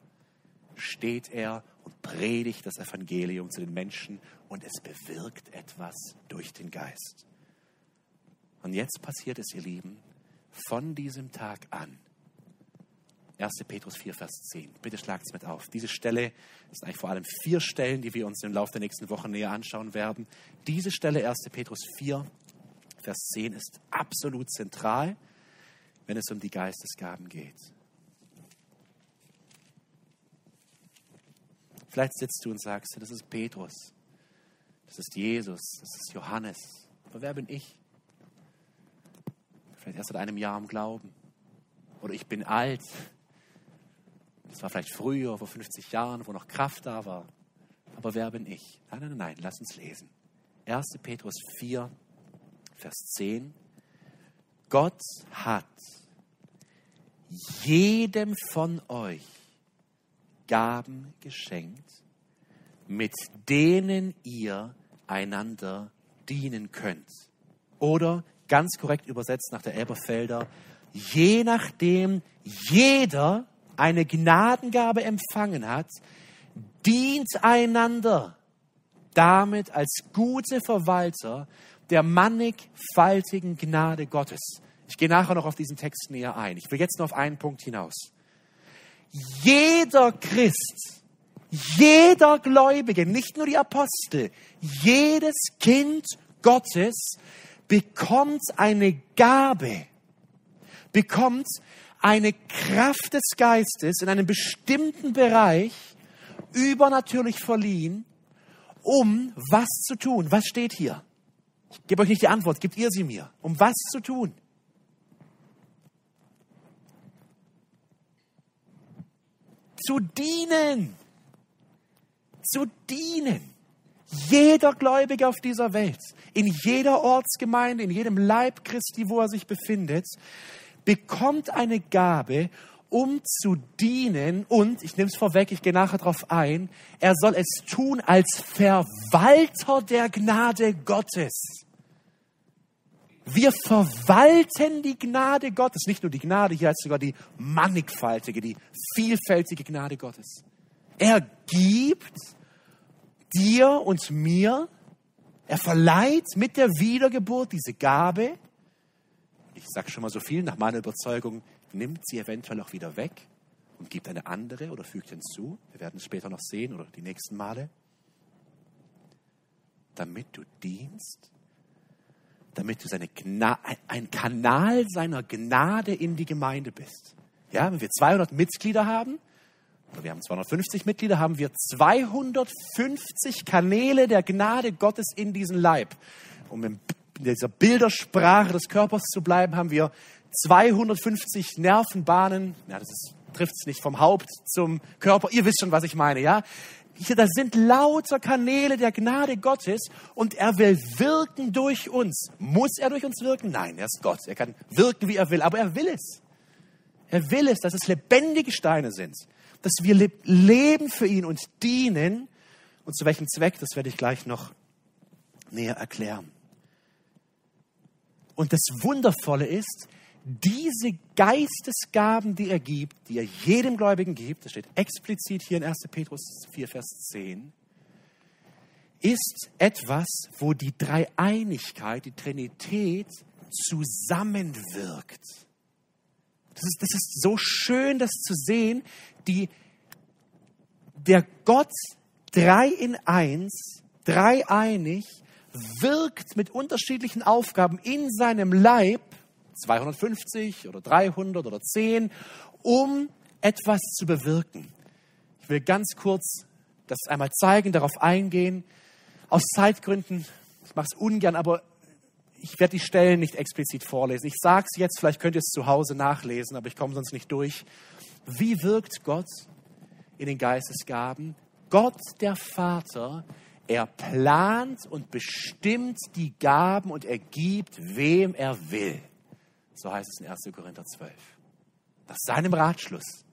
steht er und predigt das Evangelium zu den Menschen und es bewirkt etwas durch den Geist. Und jetzt passiert es, ihr Lieben, von diesem Tag an. 1. Petrus 4, Vers 10. Bitte schlagt es mit auf. Diese Stelle ist eigentlich vor allem vier Stellen, die wir uns im Laufe der nächsten Wochen näher anschauen werden. Diese Stelle, 1. Petrus 4, Vers 10, ist absolut zentral, wenn es um die Geistesgaben geht. Vielleicht sitzt du und sagst, das ist Petrus, das ist Jesus, das ist Johannes. Aber wer bin ich? Vielleicht erst seit einem Jahr am Glauben. Oder ich bin alt. Das war vielleicht früher, vor 50 Jahren, wo noch Kraft da war. Aber wer bin ich? Nein, nein, nein, lass uns lesen. 1. Petrus 4, Vers 10. Gott hat jedem von euch Gaben geschenkt, mit denen ihr einander dienen könnt. Oder ganz korrekt übersetzt nach der Elberfelder, je nachdem jeder eine Gnadengabe empfangen hat, dient einander damit als gute Verwalter der mannigfaltigen Gnade Gottes. Ich gehe nachher noch auf diesen Text näher ein. Ich will jetzt nur auf einen Punkt hinaus. Jeder Christ, jeder Gläubige, nicht nur die Apostel, jedes Kind Gottes bekommt eine Gabe, bekommt eine Kraft des Geistes in einem bestimmten Bereich übernatürlich verliehen, um was zu tun. Was steht hier? Ich gebe euch nicht die Antwort, gebt ihr sie mir. Um was zu tun? Zu dienen. Zu dienen. Jeder Gläubige auf dieser Welt, in jeder Ortsgemeinde, in jedem Leib Christi, wo er sich befindet, bekommt eine Gabe, um zu dienen und, ich nehme es vorweg, ich gehe nachher darauf ein, er soll es tun als Verwalter der Gnade Gottes. Wir verwalten die Gnade Gottes, nicht nur die Gnade, hier heißt sogar die mannigfaltige, die vielfältige Gnade Gottes. Er gibt dir und mir, er verleiht mit der Wiedergeburt diese Gabe. Ich sage schon mal so viel, nach meiner Überzeugung nimmt sie eventuell auch wieder weg und gibt eine andere oder fügt hinzu. Wir werden es später noch sehen oder die nächsten Male. Damit du dienst, damit du seine Gna ein Kanal seiner Gnade in die Gemeinde bist. Ja, wenn wir 200 Mitglieder haben, oder wir haben 250 Mitglieder, haben wir 250 Kanäle der Gnade Gottes in diesen Leib. Um in dieser Bildersprache des Körpers zu bleiben, haben wir 250 Nervenbahnen, ja, das trifft es nicht vom Haupt zum Körper. Ihr wisst schon, was ich meine, ja? Das sind lauter Kanäle der Gnade Gottes und er will wirken durch uns. Muss er durch uns wirken? Nein, er ist Gott. Er kann wirken, wie er will, aber er will es. Er will es, dass es lebendige Steine sind, dass wir leben für ihn und dienen. Und zu welchem Zweck, das werde ich gleich noch näher erklären. Und das Wundervolle ist, diese Geistesgaben, die er gibt, die er jedem Gläubigen gibt, das steht explizit hier in 1. Petrus 4, Vers 10, ist etwas, wo die Dreieinigkeit, die Trinität zusammenwirkt. Das ist, das ist so schön, das zu sehen, die, der Gott drei in eins, dreieinig, wirkt mit unterschiedlichen Aufgaben in seinem Leib 250 oder 300 oder 10, um etwas zu bewirken. Ich will ganz kurz das einmal zeigen, darauf eingehen. Aus Zeitgründen, ich mache es ungern, aber ich werde die Stellen nicht explizit vorlesen. Ich sage es jetzt, vielleicht könnt ihr es zu Hause nachlesen, aber ich komme sonst nicht durch. Wie wirkt Gott in den Geistesgaben? Gott, der Vater, er plant und bestimmt die Gaben und er gibt, wem er will. So heißt es in 1. Korinther 12. Nach seinem Ratschluss.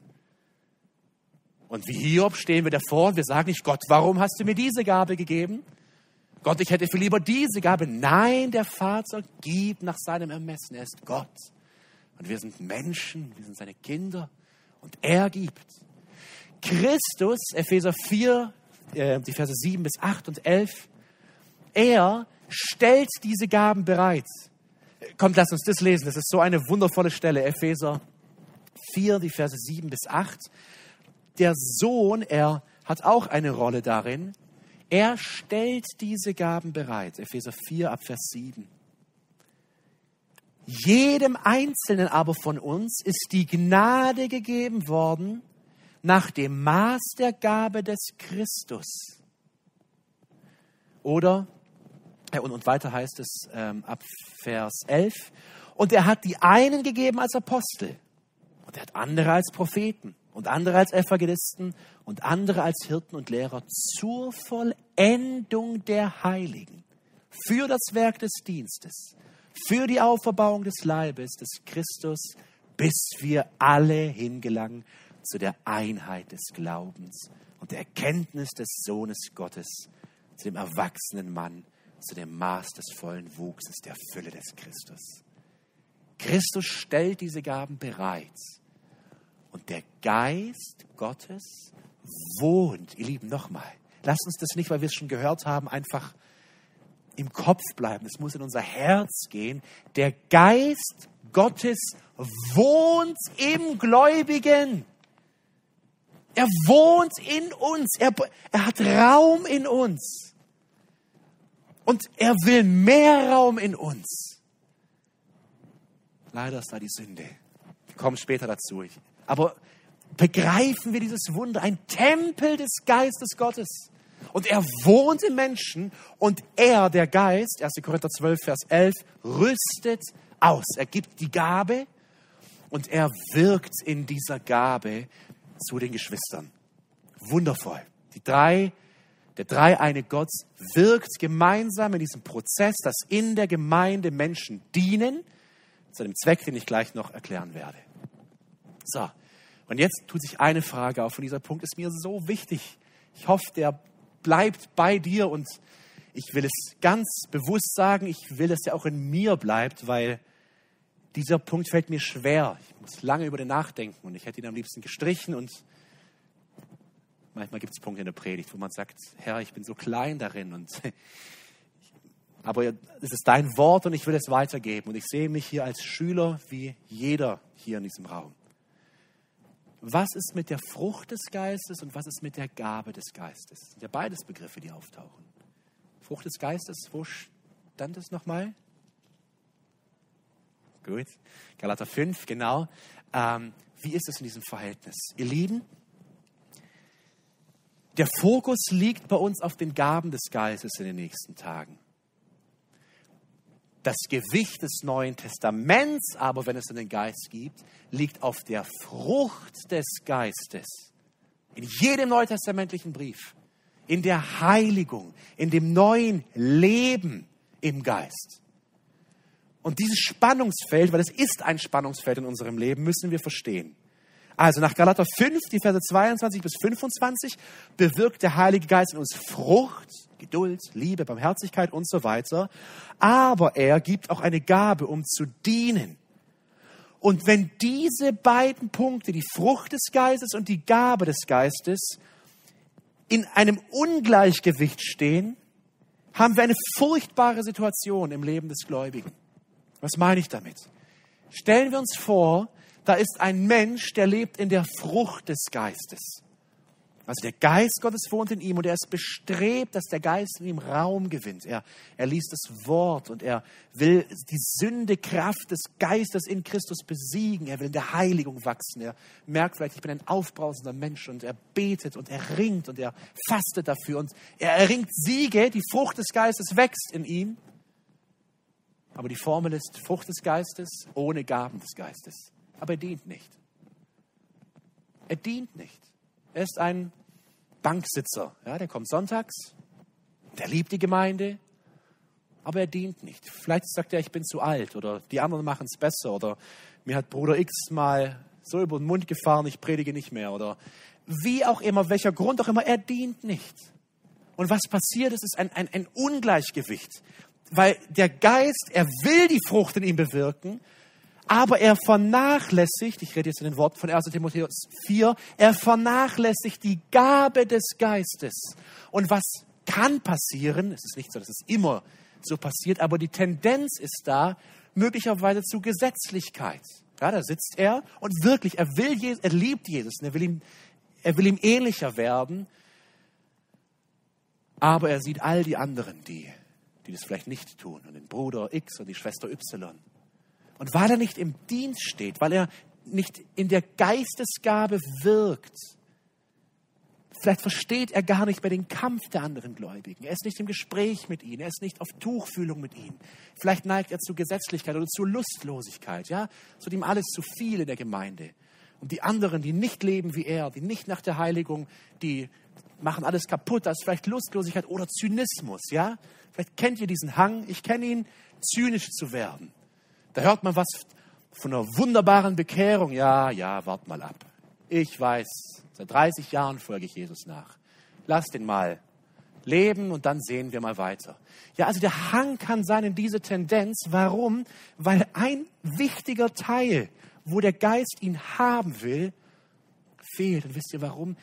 Und wie Hiob stehen wir davor und wir sagen nicht, Gott, warum hast du mir diese Gabe gegeben? Gott, ich hätte viel lieber diese Gabe. Nein, der Vater gibt nach seinem Ermessen. Er ist Gott. Und wir sind Menschen, wir sind seine Kinder. Und er gibt. Christus, Epheser 4, äh, die Verse 7 bis 8 und 11, er stellt diese Gaben bereit. Kommt, lass uns das lesen. Das ist so eine wundervolle Stelle. Epheser 4, die Verse 7 bis 8. Der Sohn, er hat auch eine Rolle darin. Er stellt diese Gaben bereit. Epheser 4 ab Vers 7. Jedem Einzelnen aber von uns ist die Gnade gegeben worden nach dem Maß der Gabe des Christus. Oder und, und weiter heißt es ähm, ab Vers 11. Und er hat die einen gegeben als Apostel und er hat andere als Propheten und andere als Evangelisten und andere als Hirten und Lehrer zur Vollendung der Heiligen, für das Werk des Dienstes, für die Auferbauung des Leibes des Christus, bis wir alle hingelangen zu der Einheit des Glaubens und der Erkenntnis des Sohnes Gottes, zu dem erwachsenen Mann, zu dem Maß des vollen Wuchses der Fülle des Christus. Christus stellt diese Gaben bereit. Und der Geist Gottes wohnt, ihr Lieben, nochmal, Lass uns das nicht, weil wir es schon gehört haben, einfach im Kopf bleiben. Es muss in unser Herz gehen. Der Geist Gottes wohnt im Gläubigen. Er wohnt in uns. Er, er hat Raum in uns. Und er will mehr Raum in uns. Leider ist da die Sünde. Wir kommen später dazu. Aber begreifen wir dieses Wunder, ein Tempel des Geistes Gottes. Und er wohnt im Menschen und er, der Geist, 1. Korinther 12, Vers 11, rüstet aus. Er gibt die Gabe und er wirkt in dieser Gabe zu den Geschwistern. Wundervoll. Die drei, der dreieine Gott wirkt gemeinsam in diesem Prozess, dass in der Gemeinde Menschen dienen, zu einem Zweck, den ich gleich noch erklären werde. So, und jetzt tut sich eine Frage auf und dieser Punkt ist mir so wichtig. Ich hoffe, der bleibt bei dir und ich will es ganz bewusst sagen, ich will, dass er auch in mir bleibt, weil dieser Punkt fällt mir schwer. Ich muss lange über den nachdenken und ich hätte ihn am liebsten gestrichen und manchmal gibt es Punkte in der Predigt, wo man sagt, Herr, ich bin so klein darin und aber es ist dein Wort und ich will es weitergeben und ich sehe mich hier als Schüler wie jeder hier in diesem Raum was ist mit der Frucht des Geistes und was ist mit der Gabe des Geistes? Das sind ja beides Begriffe, die auftauchen. Frucht des Geistes, wo stand es nochmal? Gut, Galater 5, genau. Ähm, wie ist es in diesem Verhältnis? Ihr Lieben, der Fokus liegt bei uns auf den Gaben des Geistes in den nächsten Tagen das Gewicht des Neuen Testaments, aber wenn es einen Geist gibt, liegt auf der Frucht des Geistes. In jedem neutestamentlichen Brief, in der Heiligung, in dem neuen Leben im Geist. Und dieses Spannungsfeld, weil es ist ein Spannungsfeld in unserem Leben, müssen wir verstehen. Also nach Galater 5, die Verse 22 bis 25, bewirkt der Heilige Geist in uns Frucht, Geduld, Liebe, Barmherzigkeit und so weiter. Aber er gibt auch eine Gabe, um zu dienen. Und wenn diese beiden Punkte, die Frucht des Geistes und die Gabe des Geistes, in einem Ungleichgewicht stehen, haben wir eine furchtbare Situation im Leben des Gläubigen. Was meine ich damit? Stellen wir uns vor, da ist ein Mensch, der lebt in der Frucht des Geistes. Also der Geist Gottes wohnt in ihm und er ist bestrebt, dass der Geist in ihm Raum gewinnt. Er, er liest das Wort und er will die Sündekraft des Geistes in Christus besiegen. Er will in der Heiligung wachsen. Er merkt vielleicht, ich bin ein aufbrausender Mensch und er betet und er ringt und er fastet dafür und er erringt Siege. Die Frucht des Geistes wächst in ihm. Aber die Formel ist Frucht des Geistes ohne Gaben des Geistes. Aber er dient nicht. Er dient nicht. Er ist ein Banksitzer. Ja, der kommt sonntags, der liebt die Gemeinde, aber er dient nicht. Vielleicht sagt er, ich bin zu alt oder die anderen machen es besser oder mir hat Bruder X mal so über den Mund gefahren, ich predige nicht mehr oder wie auch immer, welcher Grund auch immer, er dient nicht. Und was passiert ist, ist ein, ein, ein Ungleichgewicht, weil der Geist, er will die Frucht in ihm bewirken, aber er vernachlässigt, ich rede jetzt in den Worten von 1 Timotheus 4, er vernachlässigt die Gabe des Geistes. Und was kann passieren, es ist nicht so, dass es immer so passiert, aber die Tendenz ist da, möglicherweise zu Gesetzlichkeit. Ja, da sitzt er und wirklich, er will, Jesus, er liebt Jesus, er will ihm, er will ihm ähnlicher werden, aber er sieht all die anderen, die, die das vielleicht nicht tun, und den Bruder X und die Schwester Y. Und weil er nicht im Dienst steht, weil er nicht in der Geistesgabe wirkt, vielleicht versteht er gar nicht mehr den Kampf der anderen Gläubigen. Er ist nicht im Gespräch mit ihnen, er ist nicht auf Tuchfühlung mit ihnen. Vielleicht neigt er zu Gesetzlichkeit oder zu Lustlosigkeit, ja? Es wird ihm alles zu viel in der Gemeinde. Und die anderen, die nicht leben wie er, die nicht nach der Heiligung, die machen alles kaputt. Da ist vielleicht Lustlosigkeit oder Zynismus, ja? Vielleicht kennt ihr diesen Hang. Ich kenne ihn, zynisch zu werden. Da hört man was von einer wunderbaren Bekehrung. Ja, ja, wart mal ab. Ich weiß, seit 30 Jahren folge ich Jesus nach. Lass den mal leben und dann sehen wir mal weiter. Ja, also der Hang kann sein in diese Tendenz. Warum? Weil ein wichtiger Teil, wo der Geist ihn haben will, fehlt. Und wisst ihr warum?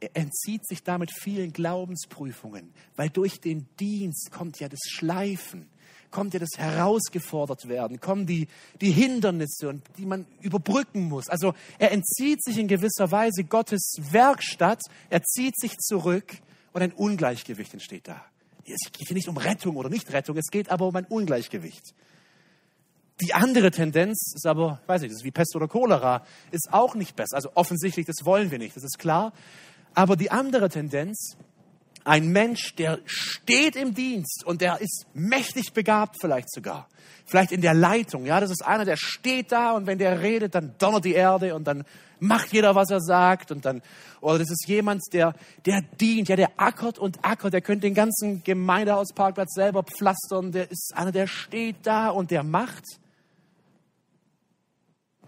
er entzieht sich damit vielen Glaubensprüfungen, weil durch den Dienst kommt ja das Schleifen, kommt ja das herausgefordert werden, kommen die, die Hindernisse, und die man überbrücken muss. Also er entzieht sich in gewisser Weise Gottes Werkstatt, er zieht sich zurück und ein Ungleichgewicht entsteht da. Es geht hier nicht um Rettung oder nicht Rettung, es geht aber um ein Ungleichgewicht. Die andere Tendenz ist aber, weiß nicht, das ist wie Pest oder Cholera, ist auch nicht besser. Also offensichtlich, das wollen wir nicht, das ist klar. Aber die andere Tendenz, ein Mensch, der steht im Dienst und der ist mächtig begabt vielleicht sogar. Vielleicht in der Leitung, ja, das ist einer, der steht da und wenn der redet, dann donnert die Erde und dann macht jeder, was er sagt und dann, oder das ist jemand, der, der dient, ja, der ackert und ackert, der könnte den ganzen Gemeindehausparkplatz selber pflastern, der ist einer, der steht da und der macht,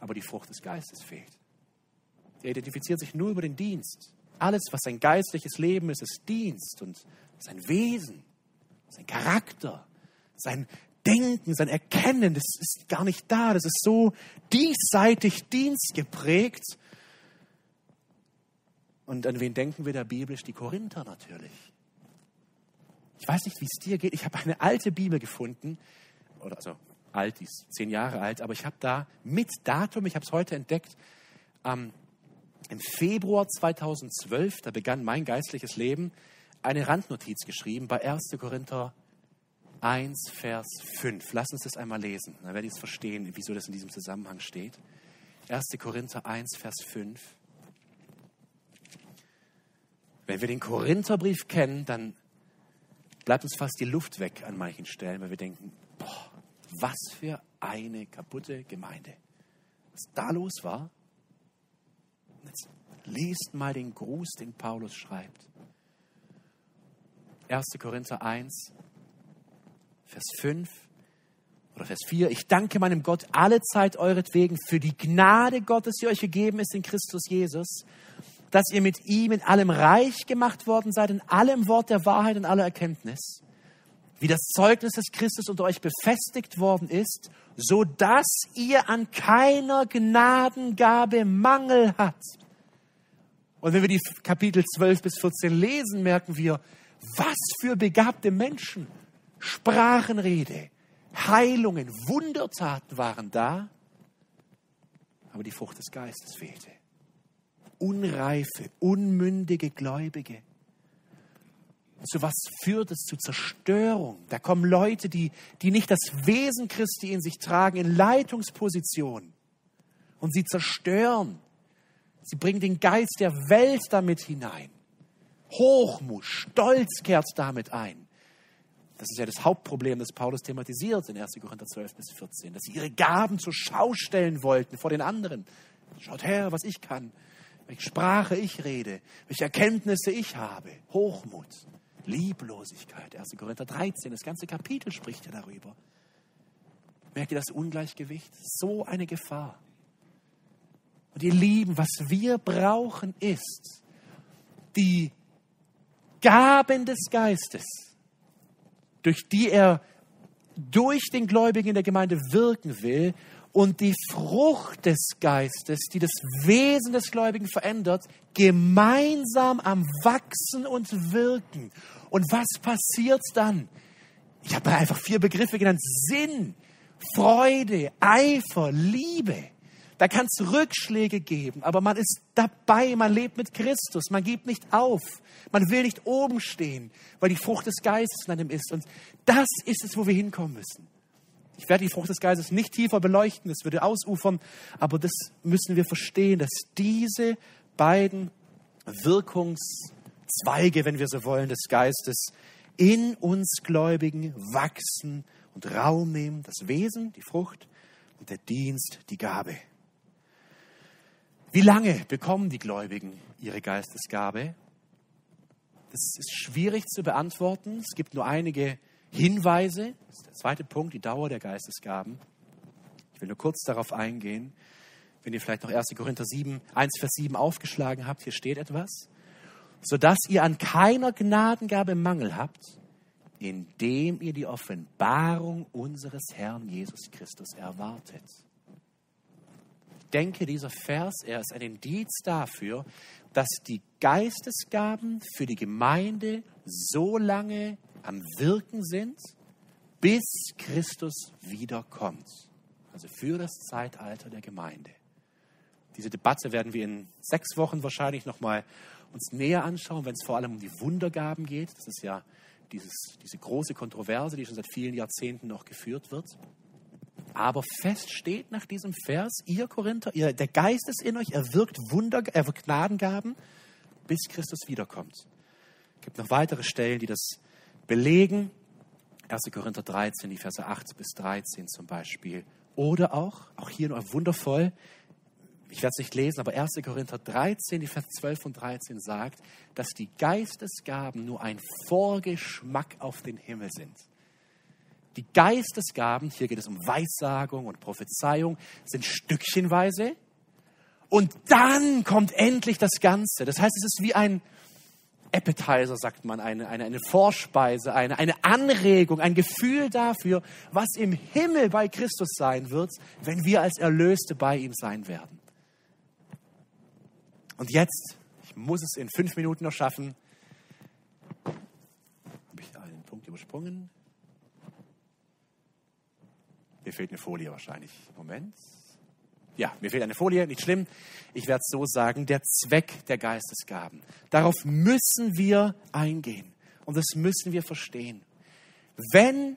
aber die Frucht des Geistes fehlt. Er identifiziert sich nur über den Dienst. Alles, was sein geistliches Leben ist, ist Dienst und sein Wesen, sein Charakter, sein Denken, sein Erkennen, das ist gar nicht da. Das ist so diesseitig dienstgeprägt. Und an wen denken wir da biblisch? Die Korinther natürlich. Ich weiß nicht, wie es dir geht. Ich habe eine alte Bibel gefunden, oder also alt, die ist zehn Jahre alt, aber ich habe da mit Datum, ich habe es heute entdeckt, ähm, im Februar 2012, da begann mein geistliches Leben, eine Randnotiz geschrieben bei 1. Korinther 1, Vers 5. Lass uns das einmal lesen, dann werde ich es verstehen, wieso das in diesem Zusammenhang steht. 1. Korinther 1, Vers 5. Wenn wir den Korintherbrief kennen, dann bleibt uns fast die Luft weg an manchen Stellen, weil wir denken, boah, was für eine kaputte Gemeinde. Was da los war. Jetzt liest mal den Gruß, den Paulus schreibt. 1. Korinther 1, Vers 5 oder Vers 4. Ich danke meinem Gott alle Zeit euretwegen für die Gnade Gottes, die euch gegeben ist in Christus Jesus, dass ihr mit ihm in allem reich gemacht worden seid, in allem Wort der Wahrheit und aller Erkenntnis wie das Zeugnis des Christus unter euch befestigt worden ist, so dass ihr an keiner Gnadengabe Mangel habt. Und wenn wir die Kapitel 12 bis 14 lesen, merken wir, was für begabte Menschen. Sprachenrede, Heilungen, Wundertaten waren da, aber die Frucht des Geistes fehlte. Unreife, unmündige Gläubige zu was führt es? Zu Zerstörung. Da kommen Leute, die, die nicht das Wesen Christi in sich tragen, in Leitungspositionen. Und sie zerstören. Sie bringen den Geist der Welt damit hinein. Hochmut, Stolz kehrt damit ein. Das ist ja das Hauptproblem, das Paulus thematisiert in 1. Korinther 12 bis 14, dass sie ihre Gaben zur Schau stellen wollten vor den anderen. Schaut her, was ich kann, welche Sprache ich rede, welche Erkenntnisse ich habe. Hochmut. Lieblosigkeit. 1. Korinther 13, das ganze Kapitel spricht ja darüber. Merkt ihr das Ungleichgewicht? So eine Gefahr. Und ihr Lieben, was wir brauchen ist die Gaben des Geistes, durch die er durch den Gläubigen in der Gemeinde wirken will und die Frucht des Geistes, die das Wesen des Gläubigen verändert, gemeinsam am Wachsen und Wirken. Und was passiert dann? Ich habe einfach vier Begriffe genannt. Sinn, Freude, Eifer, Liebe. Da kann es Rückschläge geben, aber man ist dabei, man lebt mit Christus, man gibt nicht auf, man will nicht oben stehen, weil die Frucht des Geistes in einem ist. Und das ist es, wo wir hinkommen müssen. Ich werde die Frucht des Geistes nicht tiefer beleuchten, das würde ausufern, aber das müssen wir verstehen, dass diese beiden Wirkungs- Zweige, wenn wir so wollen, des Geistes in uns Gläubigen wachsen und Raum nehmen. Das Wesen, die Frucht und der Dienst, die Gabe. Wie lange bekommen die Gläubigen ihre Geistesgabe? Das ist schwierig zu beantworten. Es gibt nur einige Hinweise. Das ist der zweite Punkt, die Dauer der Geistesgaben. Ich will nur kurz darauf eingehen. Wenn ihr vielleicht noch 1. Korinther 7, 1, Vers 7 aufgeschlagen habt, hier steht etwas sodass ihr an keiner Gnadengabe Mangel habt, indem ihr die Offenbarung unseres Herrn Jesus Christus erwartet. denke, dieser Vers, er ist ein Indiz dafür, dass die Geistesgaben für die Gemeinde so lange am Wirken sind, bis Christus wiederkommt. Also für das Zeitalter der Gemeinde. Diese Debatte werden wir in sechs Wochen wahrscheinlich nochmal uns näher anschauen, wenn es vor allem um die Wundergaben geht. Das ist ja dieses, diese große Kontroverse, die schon seit vielen Jahrzehnten noch geführt wird. Aber fest steht nach diesem Vers, ihr Korinther, ihr, der Geist ist in euch, er wirkt Wunder, er wirkt Gnadengaben, bis Christus wiederkommt. Es gibt noch weitere Stellen, die das belegen. 1. Korinther 13, die Verse 8 bis 13 zum Beispiel. Oder auch, auch hier nur wundervoll, ich werde es nicht lesen, aber 1. Korinther 13, die Vers 12 und 13 sagt, dass die Geistesgaben nur ein Vorgeschmack auf den Himmel sind. Die Geistesgaben, hier geht es um Weissagung und Prophezeiung, sind stückchenweise. Und dann kommt endlich das Ganze. Das heißt, es ist wie ein Appetizer, sagt man, eine, eine, eine Vorspeise, eine, eine Anregung, ein Gefühl dafür, was im Himmel bei Christus sein wird, wenn wir als Erlöste bei ihm sein werden. Und jetzt, ich muss es in fünf Minuten noch schaffen, habe ich einen Punkt übersprungen? Mir fehlt eine Folie wahrscheinlich. Moment. Ja, mir fehlt eine Folie, nicht schlimm. Ich werde es so sagen, der Zweck der Geistesgaben. Darauf müssen wir eingehen und das müssen wir verstehen. Wenn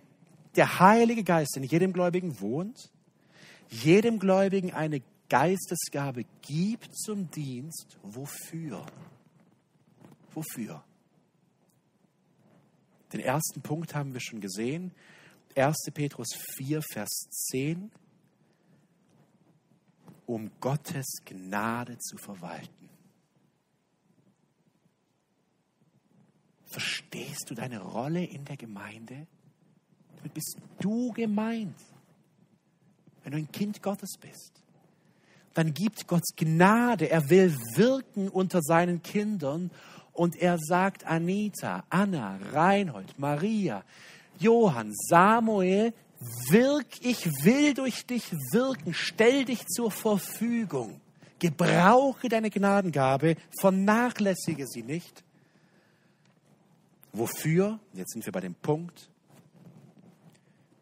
der Heilige Geist in jedem Gläubigen wohnt, jedem Gläubigen eine Geistesgabe gibt zum Dienst, wofür? Wofür? Den ersten Punkt haben wir schon gesehen. 1. Petrus 4, Vers 10, um Gottes Gnade zu verwalten. Verstehst du deine Rolle in der Gemeinde? Damit bist du gemeint, wenn du ein Kind Gottes bist. Dann gibt Gott Gnade. Er will wirken unter seinen Kindern und er sagt Anita, Anna, Reinhold, Maria, Johann, Samuel, wirk, ich will durch dich wirken, stell dich zur Verfügung, gebrauche deine Gnadengabe, vernachlässige sie nicht. Wofür? Jetzt sind wir bei dem Punkt,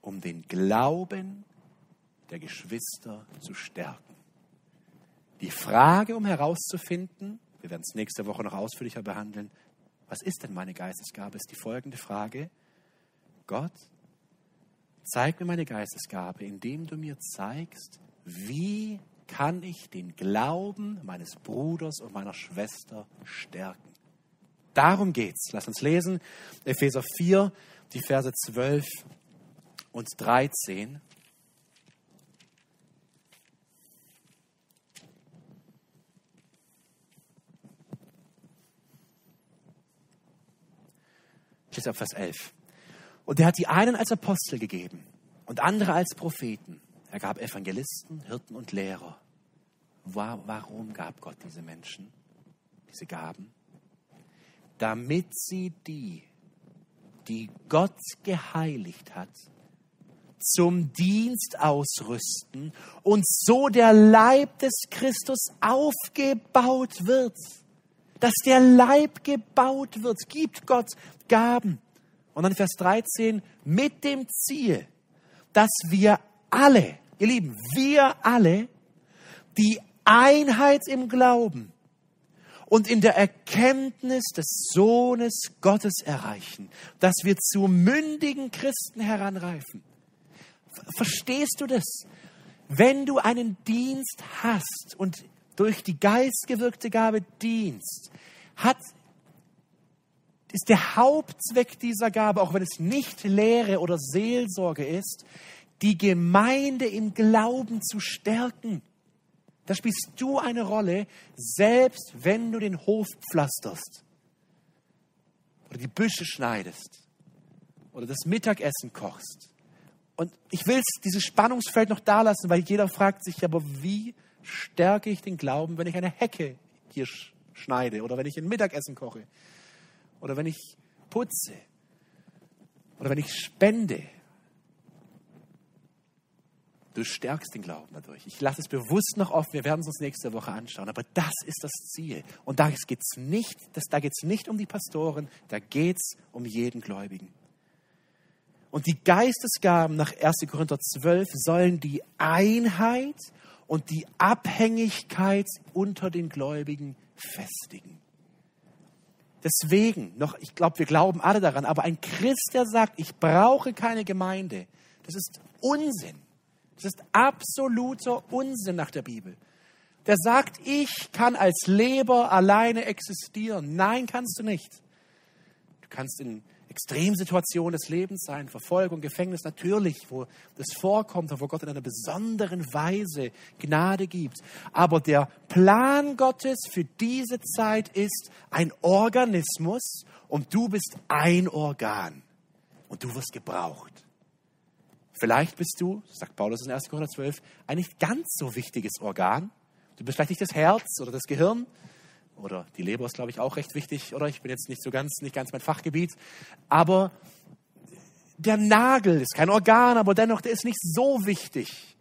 um den Glauben der Geschwister zu stärken. Die Frage, um herauszufinden, wir werden es nächste Woche noch ausführlicher behandeln, was ist denn meine Geistesgabe, ist die folgende Frage. Gott, zeig mir meine Geistesgabe, indem du mir zeigst, wie kann ich den Glauben meines Bruders und meiner Schwester stärken. Darum geht's. Lass uns lesen. Epheser 4, die Verse 12 und 13. Steht auf Vers 11. Und er hat die einen als Apostel gegeben und andere als Propheten. Er gab Evangelisten, Hirten und Lehrer. Warum gab Gott diese Menschen, diese Gaben? Damit sie die, die Gott geheiligt hat, zum Dienst ausrüsten und so der Leib des Christus aufgebaut wird. Dass der Leib gebaut wird, gibt Gott Gaben. Und dann Vers 13, mit dem Ziel, dass wir alle, ihr Lieben, wir alle die Einheit im Glauben und in der Erkenntnis des Sohnes Gottes erreichen, dass wir zu mündigen Christen heranreifen. Verstehst du das? Wenn du einen Dienst hast und durch die geistgewirkte Gabe dienst, hat ist der Hauptzweck dieser Gabe, auch wenn es nicht Lehre oder Seelsorge ist, die Gemeinde im Glauben zu stärken. Da spielst du eine Rolle, selbst wenn du den Hof pflasterst oder die Büsche schneidest oder das Mittagessen kochst. Und ich will dieses Spannungsfeld noch da lassen, weil jeder fragt sich, aber wie stärke ich den Glauben, wenn ich eine Hecke hier schneide oder wenn ich ein Mittagessen koche? Oder wenn ich putze oder wenn ich spende. Du stärkst den Glauben dadurch. Ich lasse es bewusst noch offen, wir werden es uns nächste Woche anschauen. Aber das ist das Ziel. Und da geht es nicht, da nicht um die Pastoren, da geht es um jeden Gläubigen. Und die Geistesgaben nach 1. Korinther 12 sollen die Einheit und die Abhängigkeit unter den Gläubigen festigen. Deswegen, noch, ich glaube, wir glauben alle daran, aber ein Christ, der sagt, ich brauche keine Gemeinde, das ist Unsinn. Das ist absoluter Unsinn nach der Bibel. Der sagt, ich kann als Leber alleine existieren. Nein, kannst du nicht. Du kannst in Extremsituationen des Lebens sein, Verfolgung, Gefängnis, natürlich, wo das vorkommt und wo Gott in einer besonderen Weise Gnade gibt. Aber der Plan Gottes für diese Zeit ist ein Organismus und du bist ein Organ und du wirst gebraucht. Vielleicht bist du, sagt Paulus in 1. Korinther 12, ein nicht ganz so wichtiges Organ. Du bist vielleicht nicht das Herz oder das Gehirn oder die Leber ist, glaube ich, auch recht wichtig, oder? Ich bin jetzt nicht so ganz, nicht ganz mein Fachgebiet. Aber der Nagel ist kein Organ, aber dennoch, der ist nicht so wichtig.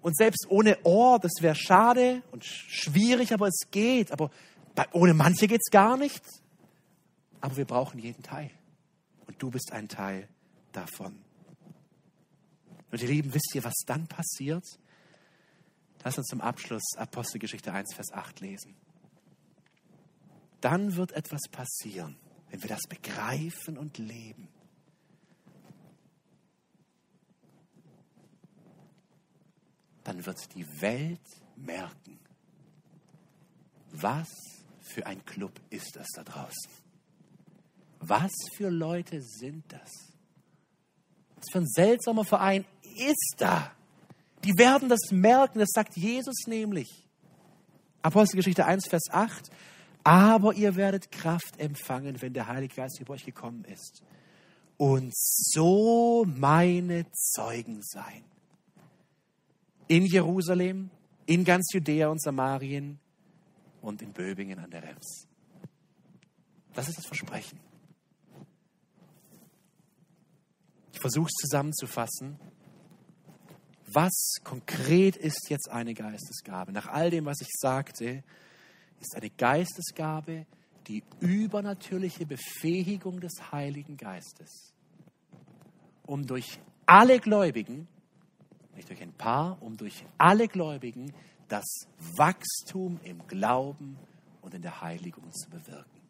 Und selbst ohne Ohr, das wäre schade und schwierig, aber es geht. Aber bei, ohne manche geht es gar nicht. Aber wir brauchen jeden Teil. Und du bist ein Teil davon. Und ihr Lieben, wisst ihr, was dann passiert? Lass uns zum Abschluss Apostelgeschichte 1, Vers 8 lesen. Dann wird etwas passieren, wenn wir das begreifen und leben. Dann wird die Welt merken, was für ein Club ist das da draußen. Was für Leute sind das? Was für ein seltsamer Verein ist da. Die werden das merken, das sagt Jesus nämlich. Apostelgeschichte 1, Vers 8. Aber ihr werdet Kraft empfangen, wenn der Heilige Geist über euch gekommen ist. Und so meine Zeugen sein. In Jerusalem, in ganz Judäa und Samarien und in Böbingen an der Rems. Das ist das Versprechen. Ich versuche es zusammenzufassen. Was konkret ist jetzt eine Geistesgabe? Nach all dem, was ich sagte, ist eine Geistesgabe die übernatürliche Befähigung des Heiligen Geistes, um durch alle Gläubigen, nicht durch ein paar, um durch alle Gläubigen das Wachstum im Glauben und in der Heiligung zu bewirken.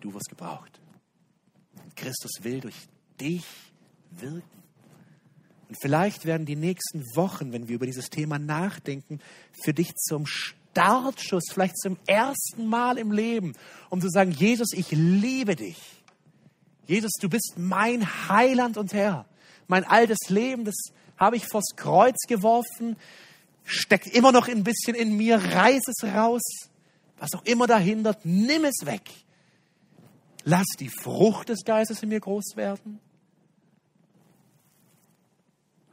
Du wirst gebraucht. Christus will durch dich wirken. Und vielleicht werden die nächsten Wochen, wenn wir über dieses Thema nachdenken, für dich zum Startschuss, vielleicht zum ersten Mal im Leben, um zu sagen, Jesus, ich liebe dich. Jesus, du bist mein Heiland und Herr. Mein altes Leben, das habe ich vors Kreuz geworfen, steckt immer noch ein bisschen in mir, reiß es raus. Was auch immer dahindert, nimm es weg. Lass die Frucht des Geistes in mir groß werden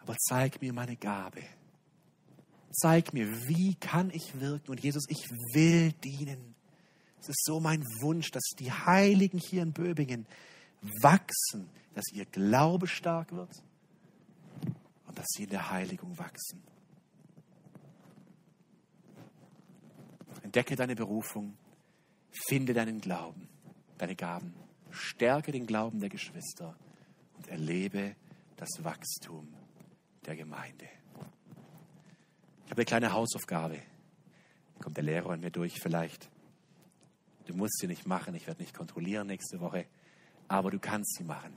aber zeig mir meine Gabe. Zeig mir, wie kann ich wirken? Und Jesus, ich will dienen. Es ist so mein Wunsch, dass die Heiligen hier in Böbingen wachsen, dass ihr Glaube stark wird und dass sie in der Heiligung wachsen. Entdecke deine Berufung, finde deinen Glauben, deine Gaben, stärke den Glauben der Geschwister und erlebe das Wachstum der Gemeinde. Ich habe eine kleine Hausaufgabe. Kommt der Lehrer an mir durch vielleicht. Du musst sie nicht machen, ich werde nicht kontrollieren nächste Woche, aber du kannst sie machen.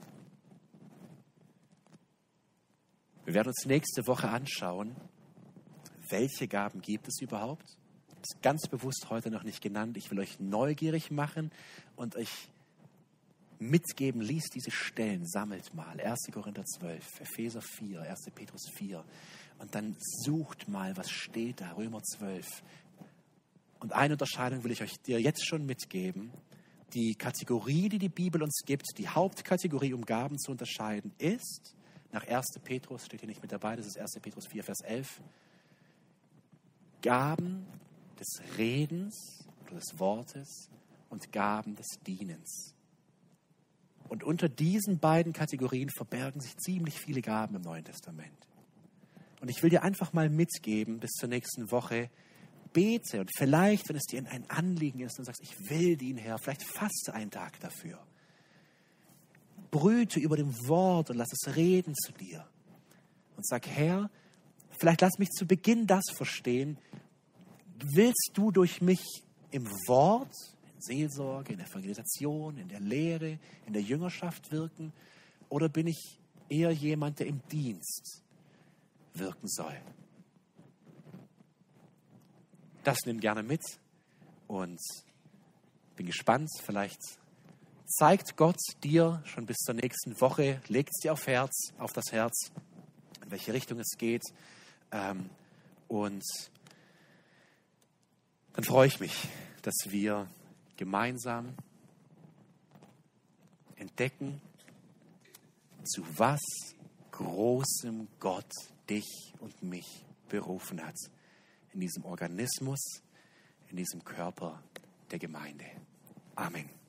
Wir werden uns nächste Woche anschauen, welche Gaben gibt es überhaupt. Das ist ganz bewusst heute noch nicht genannt. Ich will euch neugierig machen und euch mitgeben, liest diese Stellen, sammelt mal. 1. Korinther 12, Epheser 4, 1. Petrus 4. Und dann sucht mal, was steht da, Römer 12. Und eine Unterscheidung will ich euch dir jetzt schon mitgeben. Die Kategorie, die die Bibel uns gibt, die Hauptkategorie, um Gaben zu unterscheiden, ist, nach 1. Petrus, steht hier nicht mit dabei, das ist 1. Petrus 4, Vers 11, Gaben des Redens oder des Wortes und Gaben des Dienens. Und unter diesen beiden Kategorien verbergen sich ziemlich viele Gaben im Neuen Testament. Und ich will dir einfach mal mitgeben bis zur nächsten Woche, bete und vielleicht, wenn es dir ein Anliegen ist und sagst, ich will den Herr, vielleicht faste einen Tag dafür. Brüte über dem Wort und lass es reden zu dir. Und sag, Herr, vielleicht lass mich zu Beginn das verstehen. Willst du durch mich im Wort, Seelsorge, in der Evangelisation, in der Lehre, in der Jüngerschaft wirken? Oder bin ich eher jemand, der im Dienst wirken soll? Das nimm gerne mit und bin gespannt. Vielleicht zeigt Gott dir schon bis zur nächsten Woche, legt es dir auf, Herz, auf das Herz, in welche Richtung es geht. Ähm, und dann freue ich mich, dass wir gemeinsam entdecken, zu was großem Gott dich und mich berufen hat in diesem Organismus, in diesem Körper der Gemeinde. Amen.